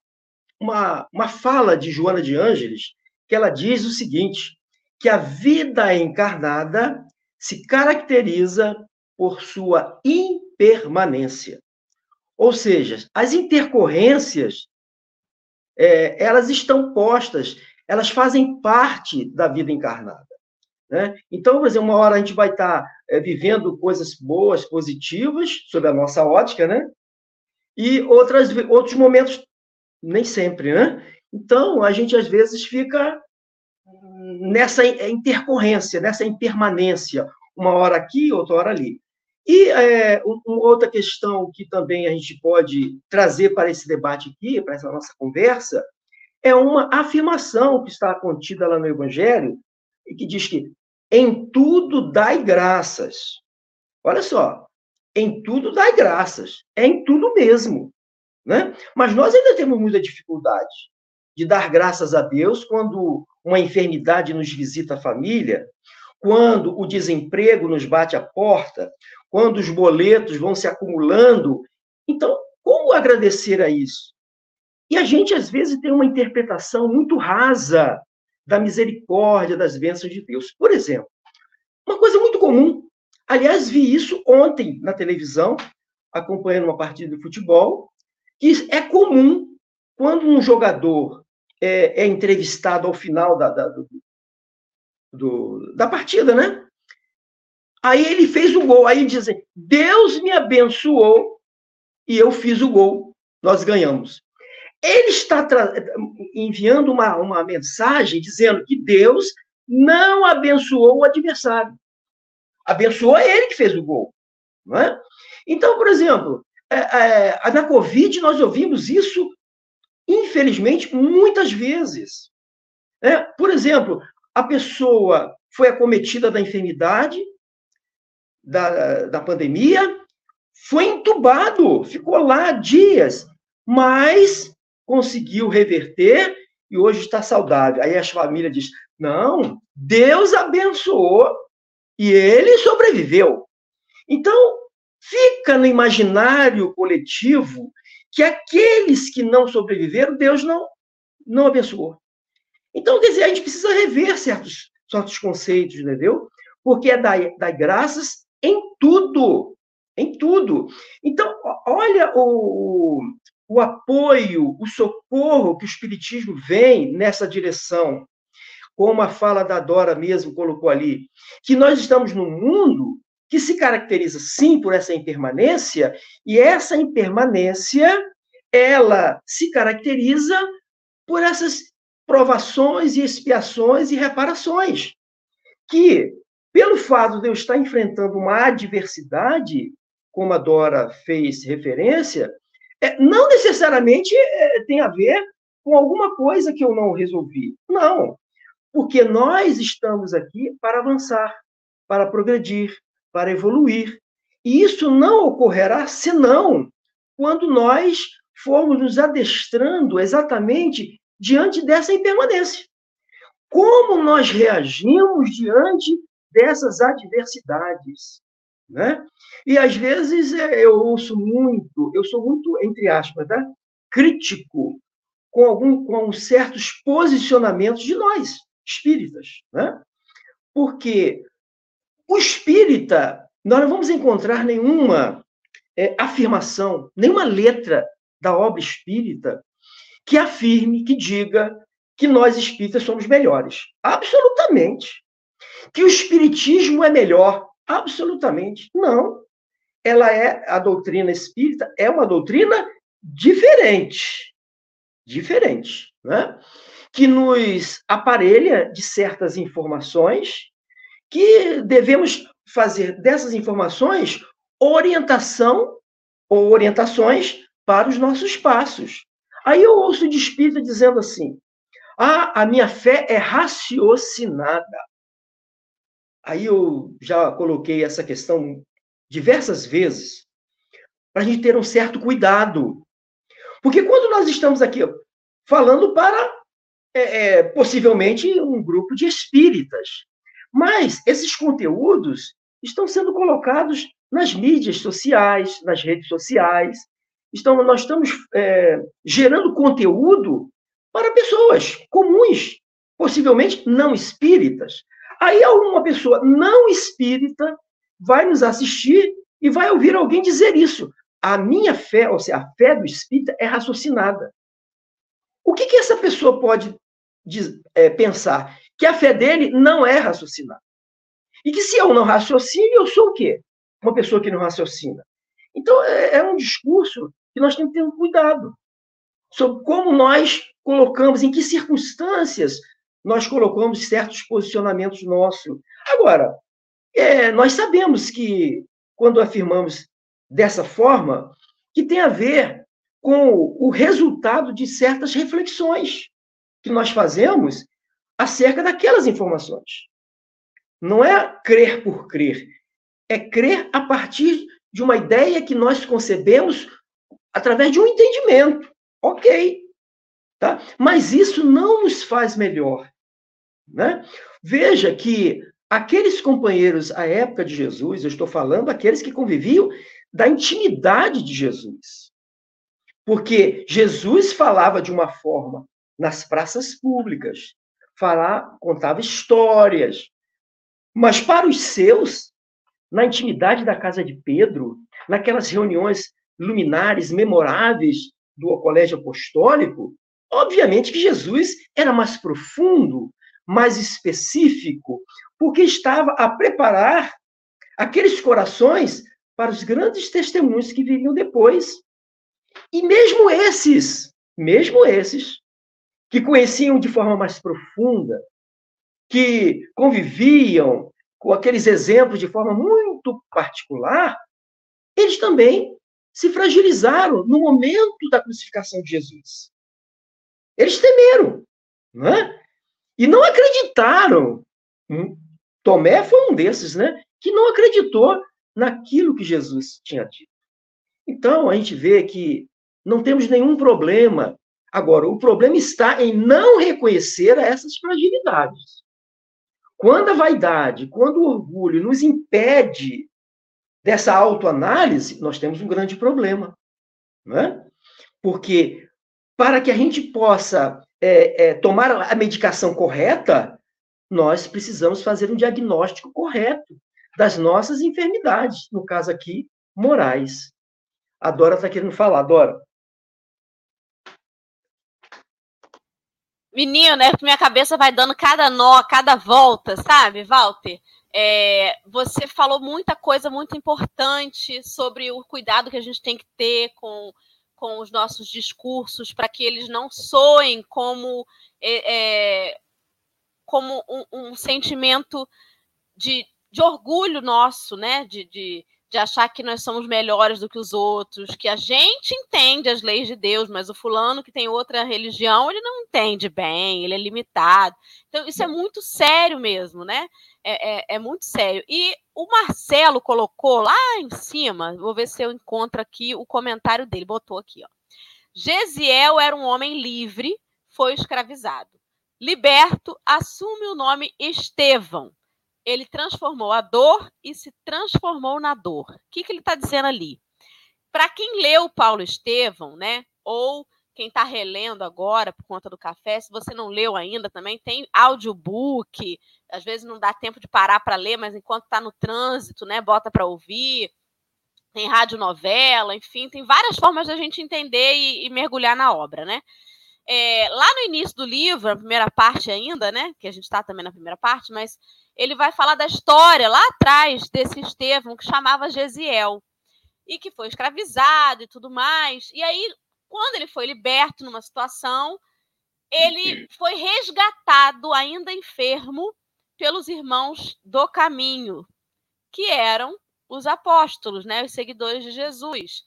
uma, uma fala de Joana de Ângeles, que ela diz o seguinte, que a vida encarnada se caracteriza por sua impermanência. Ou seja, as intercorrências, é, elas estão postas, elas fazem parte da vida encarnada. Né? Então, por exemplo, uma hora a gente vai estar é, vivendo coisas boas, positivas, sob a nossa ótica, né? E outras, outros momentos nem sempre, né? Então, a gente às vezes fica nessa intercorrência, nessa impermanência, uma hora aqui, outra hora ali. E é, uma outra questão que também a gente pode trazer para esse debate aqui, para essa nossa conversa, é uma afirmação que está contida lá no Evangelho, e que diz que em tudo dai graças. Olha só, em tudo dai graças, é em tudo mesmo. Né? Mas nós ainda temos muita dificuldade de dar graças a Deus quando uma enfermidade nos visita a família, quando o desemprego nos bate a porta, quando os boletos vão se acumulando. Então, como agradecer a isso? E a gente, às vezes, tem uma interpretação muito rasa da misericórdia, das bênçãos de Deus. Por exemplo, uma coisa muito comum, aliás, vi isso ontem na televisão, acompanhando uma partida de futebol, que é comum quando um jogador é, é entrevistado ao final da, da, do, do, da partida, né? Aí ele fez o gol. Aí dizem: Deus me abençoou e eu fiz o gol. Nós ganhamos. Ele está enviando uma, uma mensagem dizendo que Deus não abençoou o adversário. Abençoou ele que fez o gol. Não é? Então, por exemplo, é, é, na Covid nós ouvimos isso, infelizmente, muitas vezes. É, por exemplo, a pessoa foi acometida da enfermidade, da, da pandemia, foi entubado, ficou lá dias, mas conseguiu reverter e hoje está saudável. Aí a família diz: não, Deus abençoou e ele sobreviveu. Então, fica no imaginário coletivo que aqueles que não sobreviveram, Deus não, não abençoou. Então, quer dizer, a gente precisa rever certos, certos conceitos, entendeu? Porque é dar, dar graças em tudo. Em tudo. Então, olha o, o apoio, o socorro que o Espiritismo vem nessa direção. Como a fala da Dora mesmo colocou ali, que nós estamos num mundo que se caracteriza sim por essa impermanência, e essa impermanência ela se caracteriza por essas provações e expiações e reparações, que, pelo fato de eu estar enfrentando uma adversidade, como a Dora fez referência, é, não necessariamente é, tem a ver com alguma coisa que eu não resolvi. Não, porque nós estamos aqui para avançar, para progredir, para evoluir. E isso não ocorrerá senão quando nós formos nos adestrando exatamente diante dessa impermanência. Como nós reagimos diante dessas adversidades? Né? E às vezes é, eu ouço muito, eu sou muito, entre aspas, tá? crítico com, algum, com certos posicionamentos de nós, espíritas. Né? Porque o espírita, nós não vamos encontrar nenhuma é, afirmação, nenhuma letra da obra espírita que afirme, que diga que nós espíritas somos melhores. Absolutamente. Que o espiritismo é melhor. Absolutamente. Não. Ela é, a doutrina espírita é uma doutrina diferente. Diferente. Né? Que nos aparelha de certas informações que devemos fazer dessas informações orientação ou orientações para os nossos passos. Aí eu ouço de espírita dizendo assim: ah, a minha fé é raciocinada. Aí eu já coloquei essa questão diversas vezes, para a gente ter um certo cuidado. Porque quando nós estamos aqui falando para, é, é, possivelmente, um grupo de espíritas, mas esses conteúdos estão sendo colocados nas mídias sociais, nas redes sociais. Então, nós estamos é, gerando conteúdo para pessoas comuns, possivelmente não espíritas. Aí, alguma pessoa não espírita vai nos assistir e vai ouvir alguém dizer isso. A minha fé, ou seja, a fé do espírita é raciocinada. O que, que essa pessoa pode é, pensar? que a fé dele não é raciocinar. E que se eu não raciocino, eu sou o quê? Uma pessoa que não raciocina. Então, é, é um discurso que nós temos que ter um cuidado sobre como nós colocamos, em que circunstâncias nós colocamos certos posicionamentos nossos. Agora, é, nós sabemos que, quando afirmamos dessa forma, que tem a ver com o resultado de certas reflexões que nós fazemos acerca daquelas informações. Não é crer por crer, é crer a partir de uma ideia que nós concebemos através de um entendimento. Ok. Tá? Mas isso não nos faz melhor. Né? Veja que aqueles companheiros à época de Jesus, eu estou falando aqueles que conviviam da intimidade de Jesus. Porque Jesus falava de uma forma nas praças públicas, falar, contava histórias. Mas para os seus, na intimidade da casa de Pedro, naquelas reuniões luminares, memoráveis do colégio apostólico, obviamente que Jesus era mais profundo, mais específico, porque estava a preparar aqueles corações para os grandes testemunhos que viriam depois. E mesmo esses, mesmo esses, que conheciam de forma mais profunda, que conviviam com aqueles exemplos de forma muito particular, eles também se fragilizaram no momento da crucificação de Jesus. Eles temeram, não é? E não acreditaram. Hum, Tomé foi um desses, né? Que não acreditou naquilo que Jesus tinha dito. Então, a gente vê que não temos nenhum problema. Agora, o problema está em não reconhecer essas fragilidades. Quando a vaidade, quando o orgulho nos impede dessa autoanálise, nós temos um grande problema. Não é? Porque para que a gente possa é, é, tomar a medicação correta, nós precisamos fazer um diagnóstico correto das nossas enfermidades, no caso aqui, morais. A Dora está querendo falar, Dora. Menino, né? Minha cabeça vai dando cada nó, cada volta, sabe, Walter? É, você falou muita coisa muito importante sobre o cuidado que a gente tem que ter com, com os nossos discursos para que eles não soem como, é, é, como um, um, sentimento de, de orgulho nosso, né? De, de, de achar que nós somos melhores do que os outros, que a gente entende as leis de Deus, mas o fulano que tem outra religião, ele não entende bem, ele é limitado. Então, isso é muito sério mesmo, né? É, é, é muito sério. E o Marcelo colocou lá em cima, vou ver se eu encontro aqui o comentário dele, botou aqui, ó. Gesiel era um homem livre, foi escravizado. Liberto, assume o nome Estevão ele transformou a dor e se transformou na dor. O que, que ele está dizendo ali? Para quem leu Paulo Estevão, né? Ou quem está relendo agora por conta do café, se você não leu ainda também, tem audiobook. Às vezes não dá tempo de parar para ler, mas enquanto está no trânsito, né? Bota para ouvir. Tem radionovela, enfim, tem várias formas da gente entender e, e mergulhar na obra, né? É, lá no início do livro, na primeira parte ainda, né? Que a gente está também na primeira parte, mas ele vai falar da história lá atrás desse Estevão que chamava Gesiel e que foi escravizado e tudo mais. E aí, quando ele foi liberto numa situação, ele foi resgatado, ainda enfermo, pelos irmãos do caminho, que eram os apóstolos, né, os seguidores de Jesus.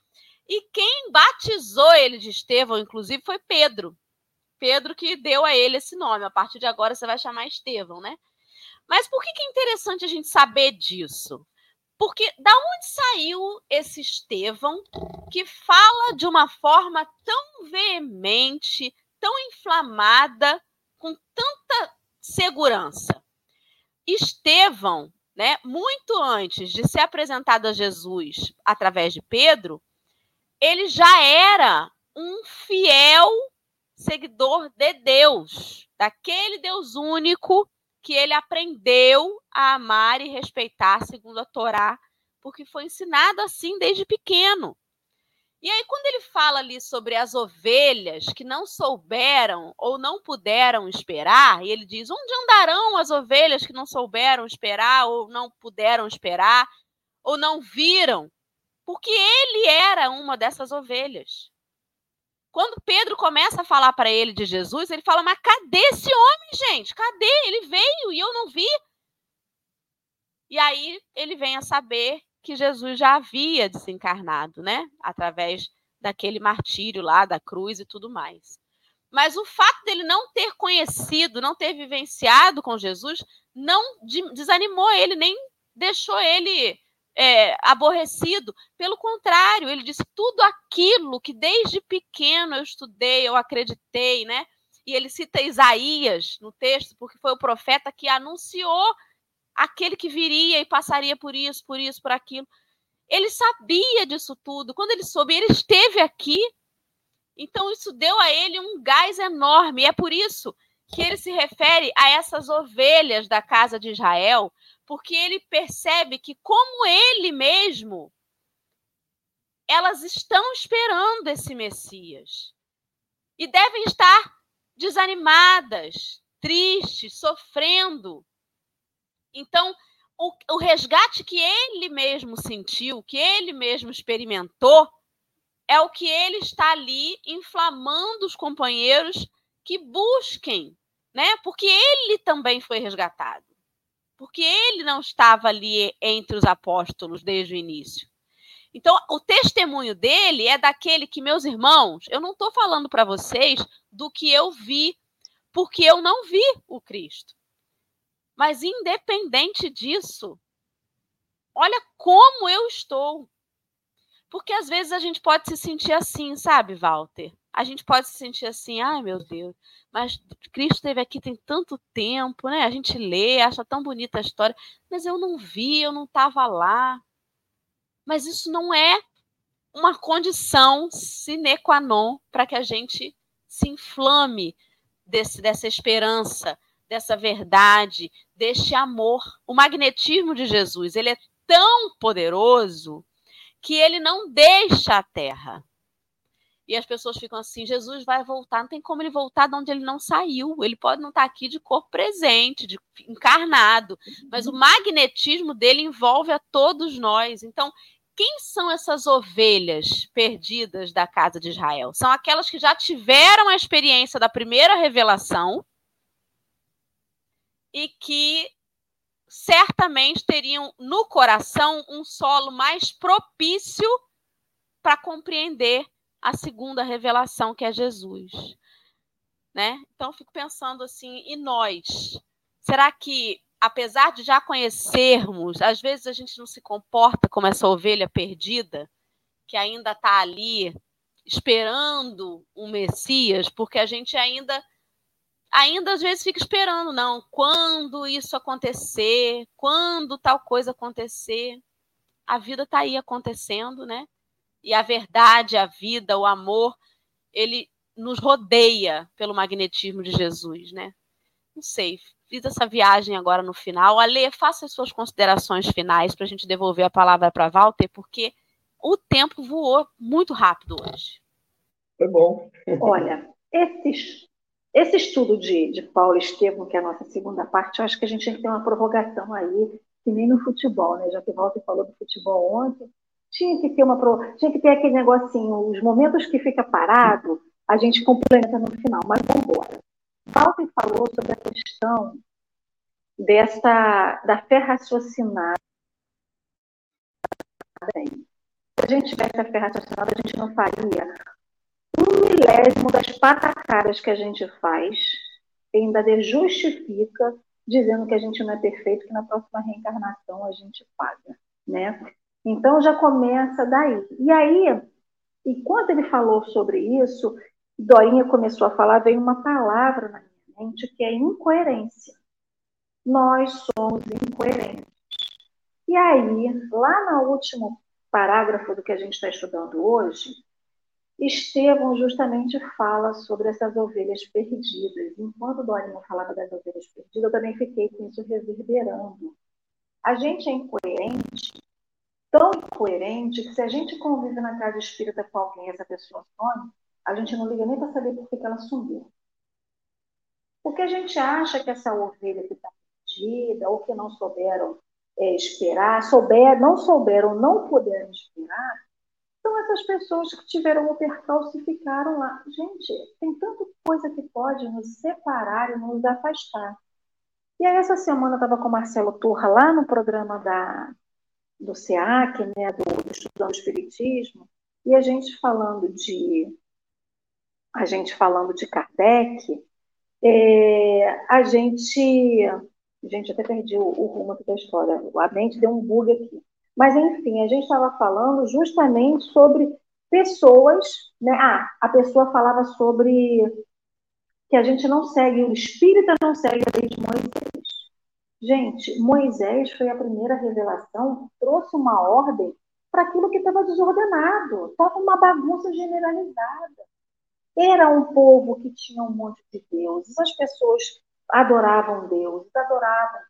E quem batizou ele de Estevão, inclusive, foi Pedro. Pedro que deu a ele esse nome. A partir de agora você vai chamar Estevão, né? Mas por que, que é interessante a gente saber disso? Porque da onde saiu esse Estevão que fala de uma forma tão veemente, tão inflamada, com tanta segurança? Estevão, né, muito antes de ser apresentado a Jesus através de Pedro, ele já era um fiel seguidor de Deus, daquele Deus único que ele aprendeu a amar e respeitar segundo a Torá, porque foi ensinado assim desde pequeno. E aí, quando ele fala ali sobre as ovelhas que não souberam ou não puderam esperar, e ele diz: onde andarão as ovelhas que não souberam esperar ou não puderam esperar ou não viram? Porque ele era uma dessas ovelhas. Quando Pedro começa a falar para ele de Jesus, ele fala: Mas cadê esse homem, gente? Cadê? Ele veio e eu não vi. E aí ele vem a saber que Jesus já havia desencarnado, né? Através daquele martírio lá da cruz e tudo mais. Mas o fato dele não ter conhecido, não ter vivenciado com Jesus, não desanimou ele, nem deixou ele é, aborrecido. Pelo contrário, ele disse tudo aquilo que desde pequeno eu estudei, eu acreditei, né? E ele cita Isaías no texto, porque foi o profeta que anunciou aquele que viria e passaria por isso, por isso, por aquilo. Ele sabia disso tudo. Quando ele soube, ele esteve aqui. Então, isso deu a ele um gás enorme. E é por isso que ele se refere a essas ovelhas da casa de Israel, porque ele percebe que, como ele mesmo, elas estão esperando esse Messias e devem estar desanimadas, tristes, sofrendo. Então, o, o resgate que ele mesmo sentiu, que ele mesmo experimentou, é o que ele está ali inflamando os companheiros que busquem, né? Porque ele também foi resgatado. Porque ele não estava ali entre os apóstolos desde o início. Então, o testemunho dele é daquele que, meus irmãos, eu não estou falando para vocês do que eu vi, porque eu não vi o Cristo. Mas, independente disso, olha como eu estou. Porque às vezes a gente pode se sentir assim, sabe, Walter? A gente pode se sentir assim, ai meu Deus, mas Cristo esteve aqui tem tanto tempo, né? A gente lê, acha tão bonita a história, mas eu não vi, eu não estava lá. Mas isso não é uma condição sine qua non para que a gente se inflame desse, dessa esperança, dessa verdade, deste amor. O magnetismo de Jesus, ele é tão poderoso que ele não deixa a terra. E as pessoas ficam assim: Jesus vai voltar, não tem como ele voltar de onde ele não saiu. Ele pode não estar aqui de corpo presente, de encarnado, mas o magnetismo dele envolve a todos nós. Então, quem são essas ovelhas perdidas da casa de Israel? São aquelas que já tiveram a experiência da primeira revelação e que certamente teriam no coração um solo mais propício para compreender a segunda revelação que é Jesus, né? Então fico pensando assim, e nós? Será que apesar de já conhecermos, às vezes a gente não se comporta como essa ovelha perdida que ainda está ali esperando um Messias, porque a gente ainda ainda às vezes fica esperando, não, quando isso acontecer, quando tal coisa acontecer. A vida está aí acontecendo, né? E a verdade, a vida, o amor, ele nos rodeia pelo magnetismo de Jesus, né? Não sei, fiz essa viagem agora no final. Ale, faça as suas considerações finais para a gente devolver a palavra para Walter, porque o tempo voou muito rápido hoje. Foi bom. Olha, esses esse estudo de, de Paulo Estevam, que é a nossa segunda parte, eu acho que a gente tem que ter uma prorrogação aí, que nem no futebol, né? Já que o Walter falou do futebol ontem, tinha que ter uma tinha que ter aquele negocinho, os momentos que fica parado, a gente complementa no final, mas vamos embora. Walter falou sobre a questão dessa da fé raciocinada. Se a gente tivesse a fé raciocinada, a gente não faria um milésimo das patacadas que a gente faz, ainda justifica dizendo que a gente não é perfeito, que na próxima reencarnação a gente paga, né? Então já começa daí. E aí, enquanto ele falou sobre isso, Dorinha começou a falar, veio uma palavra na minha mente que é incoerência. Nós somos incoerentes. E aí, lá no último parágrafo do que a gente está estudando hoje, Estevão justamente fala sobre essas ovelhas perdidas. Enquanto Dorinha falava das ovelhas perdidas, eu também fiquei com isso reverberando. A gente é incoerente, tão incoerente, que se a gente convive na casa espírita com alguém e essa pessoa some, a gente não liga nem para saber por que ela sumiu. Porque a gente acha que essa ovelha que está perdida, ou que não souberam é, esperar, souber, não souberam, não puderam esperar, são essas pessoas que tiveram o percalço e ficaram lá. Gente, tem tanta coisa que pode nos separar e nos afastar. E aí, essa semana, eu estava com o Marcelo Turra lá no programa da, do SEAC, né, do, do Estudando Espiritismo, e a gente falando de a gente falando de Kardec, é, a gente. Gente, até perdi o, o rumo da história. A mente deu um bug aqui. Mas, enfim, a gente estava falando justamente sobre pessoas. Né? Ah, a pessoa falava sobre que a gente não segue, o espírita não segue a lei de. Gente, Moisés foi a primeira revelação, trouxe uma ordem para aquilo que estava desordenado, estava uma bagunça generalizada. Era um povo que tinha um monte de deuses, as pessoas adoravam deuses, adoravam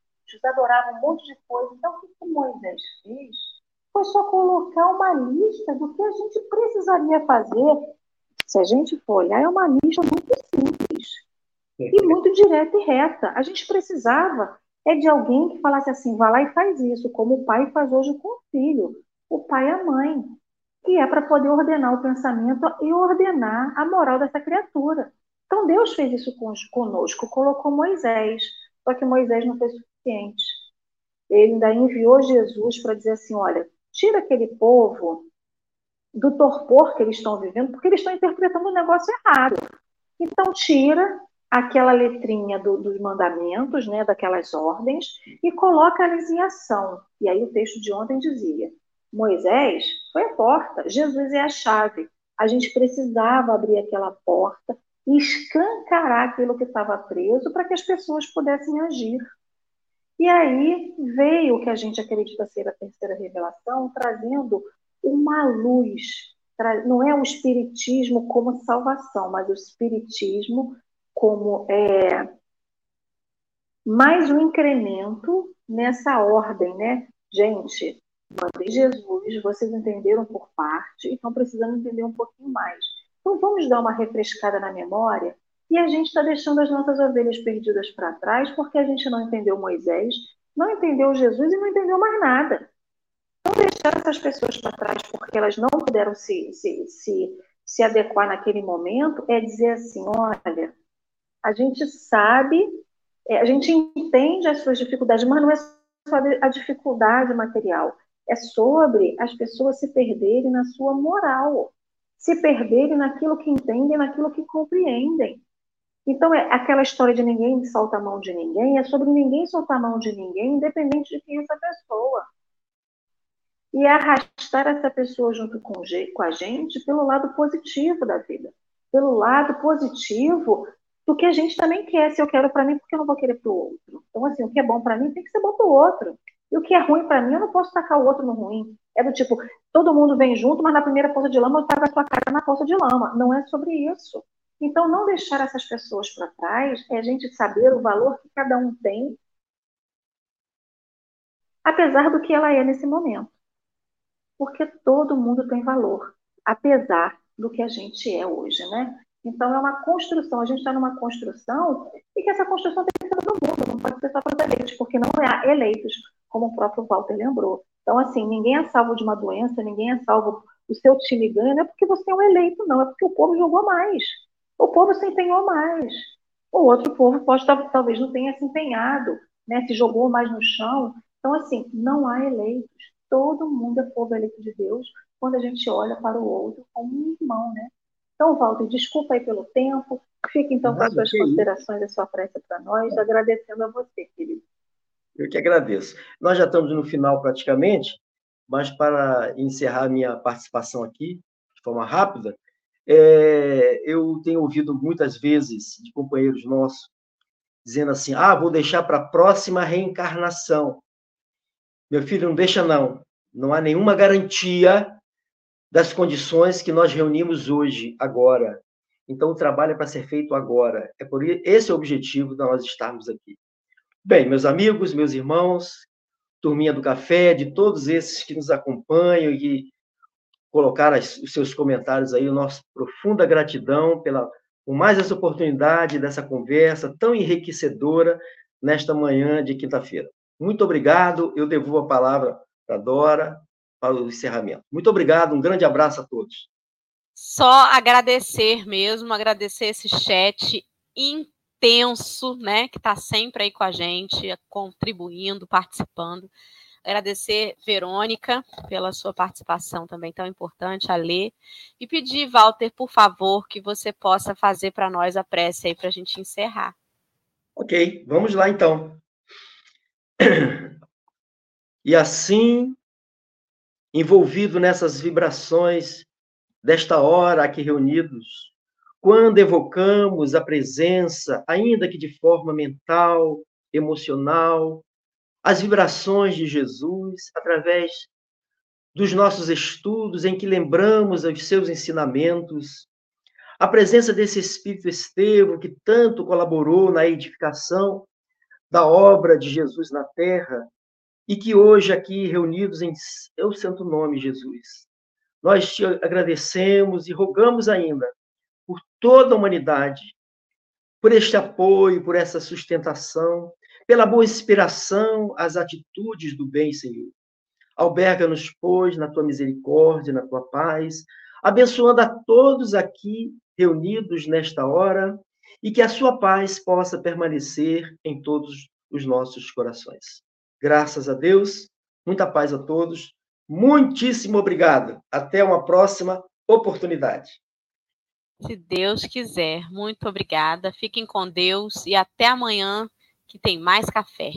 adoravam um monte de coisa. Então, o que Moisés fez foi só colocar uma lista do que a gente precisaria fazer. Se a gente for olhar, é uma lista muito simples e muito direta e reta. A gente precisava é de alguém que falasse assim, vá lá e faz isso, como o pai faz hoje com o filho, o pai e a mãe, que é para poder ordenar o pensamento e ordenar a moral dessa criatura. Então Deus fez isso conosco, colocou Moisés, só que Moisés não foi suficiente. Ele ainda enviou Jesus para dizer assim, olha, tira aquele povo do torpor que eles estão vivendo, porque eles estão interpretando o negócio errado. Então tira aquela letrinha do, dos mandamentos, né, daquelas ordens, e coloca-as em ação. E aí o texto de ontem dizia: Moisés foi a porta, Jesus é a chave. A gente precisava abrir aquela porta e escancarar aquilo que estava preso para que as pessoas pudessem agir. E aí veio o que a gente acredita ser a terceira revelação, trazendo uma luz. Não é o espiritismo como salvação, mas o espiritismo como é, mais um incremento nessa ordem, né? Gente, mandei Jesus, vocês entenderam por parte e estão precisando entender um pouquinho mais. Então vamos dar uma refrescada na memória e a gente está deixando as nossas ovelhas perdidas para trás porque a gente não entendeu Moisés, não entendeu Jesus e não entendeu mais nada. Não deixar essas pessoas para trás porque elas não puderam se, se, se, se adequar naquele momento é dizer assim: olha, a gente sabe, é, a gente entende as suas dificuldades, mas não é só a dificuldade material, é sobre as pessoas se perderem na sua moral, se perderem naquilo que entendem, naquilo que compreendem. Então, é aquela história de ninguém solta a mão de ninguém, é sobre ninguém soltar a mão de ninguém, independente de quem é essa pessoa. E arrastar essa pessoa junto com, com a gente pelo lado positivo da vida. Pelo lado positivo do que a gente também quer. Se eu quero para mim, porque eu não vou querer para o outro? Então, assim, o que é bom para mim tem que ser bom para o outro. E o que é ruim para mim, eu não posso tacar o outro no ruim. É do tipo, todo mundo vem junto, mas na primeira poça de lama eu taco a sua cara na poça de lama. Não é sobre isso. Então, não deixar essas pessoas para trás é a gente saber o valor que cada um tem, apesar do que ela é nesse momento. Porque todo mundo tem valor, apesar do que a gente é hoje, né? Então, é uma construção. A gente está numa construção e que essa construção tem que ser todo mundo, não pode ser só para os eleitos, porque não há eleitos, como o próprio Walter lembrou. Então, assim, ninguém é salvo de uma doença, ninguém é salvo. O seu time ganha, não é porque você é um eleito, não, é porque o povo jogou mais. O povo se empenhou mais. O outro povo pode talvez não tenha se empenhado, né, se jogou mais no chão. Então, assim, não há eleitos. Todo mundo é povo eleito de Deus quando a gente olha para o outro como um irmão, né? Então, Walter, desculpa aí pelo tempo. Fique então com as suas considerações e a sua prece para nós, agradecendo a você, querido. Eu que agradeço. Nós já estamos no final praticamente, mas para encerrar minha participação aqui, de forma rápida, é, eu tenho ouvido muitas vezes de companheiros nossos dizendo assim: ah, vou deixar para a próxima reencarnação. Meu filho, não deixa não. Não há nenhuma garantia das condições que nós reunimos hoje, agora. Então, o trabalho é para ser feito agora. É por esse é o objetivo de nós estarmos aqui. Bem, meus amigos, meus irmãos, turminha do café, de todos esses que nos acompanham e que colocaram os seus comentários aí, nossa profunda gratidão pela por mais essa oportunidade dessa conversa tão enriquecedora nesta manhã de quinta-feira. Muito obrigado. Eu devolvo a palavra para Dora para o encerramento. Muito obrigado, um grande abraço a todos. Só agradecer mesmo, agradecer esse chat intenso, né, que está sempre aí com a gente, contribuindo, participando. Agradecer Verônica pela sua participação também tão importante, a ler. E pedir, Walter, por favor, que você possa fazer para nós a prece aí para a gente encerrar. Ok, vamos lá então. E assim envolvido nessas vibrações desta hora aqui reunidos, quando evocamos a presença, ainda que de forma mental, emocional, as vibrações de Jesus através dos nossos estudos em que lembramos os seus ensinamentos, a presença desse Espírito Estevão, que tanto colaborou na edificação da obra de Jesus na terra, e que hoje aqui reunidos em seu santo nome, Jesus, nós te agradecemos e rogamos ainda por toda a humanidade, por este apoio, por essa sustentação, pela boa inspiração às atitudes do bem, Senhor. Alberga-nos, pois, na tua misericórdia, na tua paz, abençoando a todos aqui reunidos nesta hora e que a sua paz possa permanecer em todos os nossos corações. Graças a Deus, muita paz a todos. Muitíssimo obrigado. Até uma próxima oportunidade. Se Deus quiser. Muito obrigada. Fiquem com Deus e até amanhã que tem mais café.